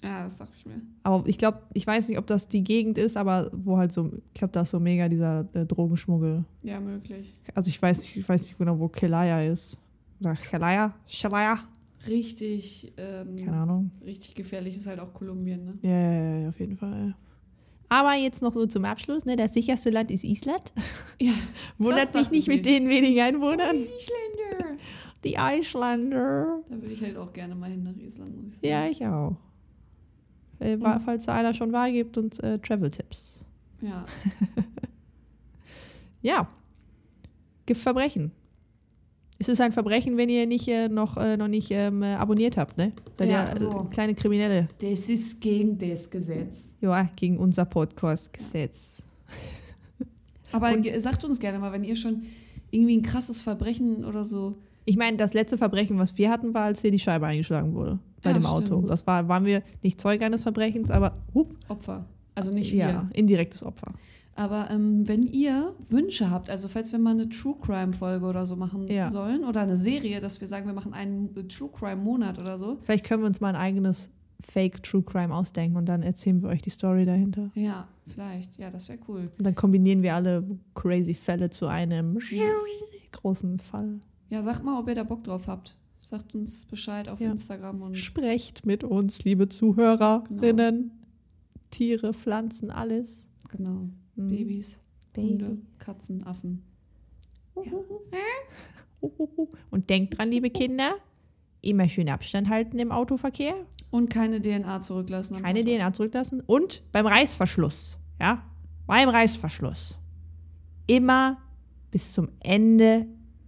Speaker 1: Ja, das dachte ich mir.
Speaker 2: Aber ich glaube, ich weiß nicht, ob das die Gegend ist, aber wo halt so, ich glaube, da ist so mega dieser äh, Drogenschmuggel.
Speaker 1: Ja, möglich.
Speaker 2: Also ich weiß, nicht- ich weiß nicht genau, wo Celaya ist. Oder Celaya? Celaya?
Speaker 1: Richtig, ähm,
Speaker 2: Keine Ahnung.
Speaker 1: richtig gefährlich ist halt auch Kolumbien, ne?
Speaker 2: Ja, ja, ja, auf jeden Fall. Aber jetzt noch so zum Abschluss, ne? Das sicherste Land ist Island.
Speaker 1: Ja.
Speaker 2: Wundert mich nicht mit den wenigen Einwohnern.
Speaker 1: Isländer.
Speaker 2: Die Islander.
Speaker 1: Da würde ich halt auch gerne mal hin nach Island, muss ich sagen.
Speaker 2: Ja, ich auch. Äh,
Speaker 1: Mhm.
Speaker 2: falls da einer schon war, gibt uns äh, Travel-Tipps.
Speaker 1: Ja.
Speaker 2: Ja. Gibt Verbrechen. Es ist ein Verbrechen, wenn ihr nicht äh, noch, äh, noch nicht ähm, äh, abonniert habt, ne? Weil
Speaker 1: Ja,
Speaker 2: ihr, äh,
Speaker 1: so.
Speaker 2: kleine Kriminelle.
Speaker 1: Das ist gegen das Gesetz.
Speaker 2: Ja, gegen unser Podcast-Gesetz.
Speaker 1: Aber
Speaker 2: Und-
Speaker 1: sagt uns gerne mal, wenn ihr schon irgendwie ein krasses Verbrechen oder so.
Speaker 2: Ich meine, das letzte Verbrechen, was wir hatten, war, als hier die Scheibe eingeschlagen wurde. Bei
Speaker 1: Ja,
Speaker 2: dem Auto.
Speaker 1: stimmt.
Speaker 2: Das war, waren wir nicht Zeuge eines Verbrechens, aber hup,
Speaker 1: Opfer. Also nicht wir.
Speaker 2: Ja, indirektes Opfer.
Speaker 1: Aber ähm, wenn ihr Wünsche habt, also falls wir mal eine True Crime Folge oder so machen
Speaker 2: Ja.
Speaker 1: sollen oder eine Serie, dass wir sagen, wir machen einen True Crime Monat oder so.
Speaker 2: Vielleicht können wir uns mal ein eigenes Fake True Crime ausdenken und dann erzählen wir euch die Story dahinter.
Speaker 1: Ja, vielleicht. Ja, das wäre cool.
Speaker 2: Und dann kombinieren wir alle crazy Fälle zu einem großen Fall.
Speaker 1: Ja, sagt mal, ob ihr da Bock drauf habt. Sagt uns Bescheid auf
Speaker 2: Ja.
Speaker 1: Instagram und
Speaker 2: Sprecht mit uns, liebe Zuhörerinnen. Tiere, Pflanzen, alles.
Speaker 1: genau.
Speaker 2: Mhm.
Speaker 1: Babys,
Speaker 2: Baby.
Speaker 1: Hunde, Katzen, Affen.
Speaker 2: Und denkt dran, liebe Kinder, immer schön Abstand halten im Autoverkehr,
Speaker 1: Und keine DNA zurücklassen.
Speaker 2: keine
Speaker 1: Tatort.
Speaker 2: DNA zurücklassen und beim Reißverschluss, ja, beim Reißverschluss immer bis zum Ende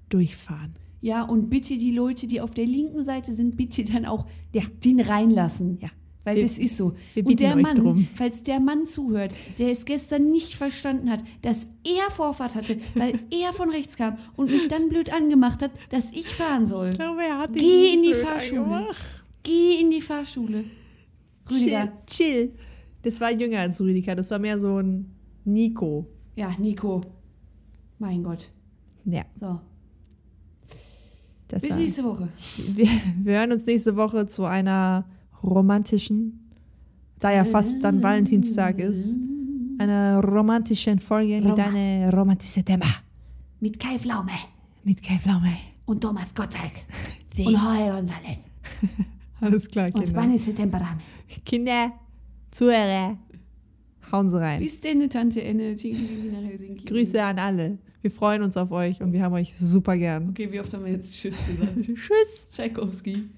Speaker 2: durchfahren.
Speaker 1: Ja, und bitte die Leute, die auf der linken Seite sind, bitte dann auch
Speaker 2: Ja.
Speaker 1: den reinlassen.
Speaker 2: Ja.
Speaker 1: Weil
Speaker 2: Wir-
Speaker 1: das ist so. und der Mann,
Speaker 2: drum.
Speaker 1: falls der Mann zuhört, der es gestern nicht verstanden hat, dass er Vorfahrt hatte, weil er von rechts kam und mich dann blöd angemacht hat, dass ich fahren soll.
Speaker 2: glaube, er hat
Speaker 1: Geh in die Fahrschule. Geh in die Fahrschule.
Speaker 2: Chill,
Speaker 1: Rüdiger.
Speaker 2: chill. Das war jünger als Rüdiger, das war mehr so ein Nico.
Speaker 1: Ja, Nico. Mein Gott.
Speaker 2: Ja,
Speaker 1: So.
Speaker 2: das
Speaker 1: Bis
Speaker 2: war.
Speaker 1: nächste Woche.
Speaker 2: Wir, wir hören uns nächste Woche zu einer romantischen, da ja fast dann Valentinstag ist, einer romantischen Folge mit
Speaker 1: Roma.
Speaker 2: einem romantischen Thema.
Speaker 1: Mit Kai Pflaume
Speaker 2: Mit Kai Pflaume.
Speaker 1: und Thomas Gottschalk und Jorge González
Speaker 2: Alles klar,
Speaker 1: und
Speaker 2: Kinder.
Speaker 1: Spanische Temperament.
Speaker 2: Kinder, Zuhörer, hauen Sie rein.
Speaker 1: Bis denn, Tante Enne.
Speaker 2: Grüße an alle. Wir freuen uns auf euch und wir haben euch super gern.
Speaker 1: Okay, wie oft haben wir jetzt Tschüss gesagt?
Speaker 2: Tschüss.
Speaker 1: Tchaikovsky.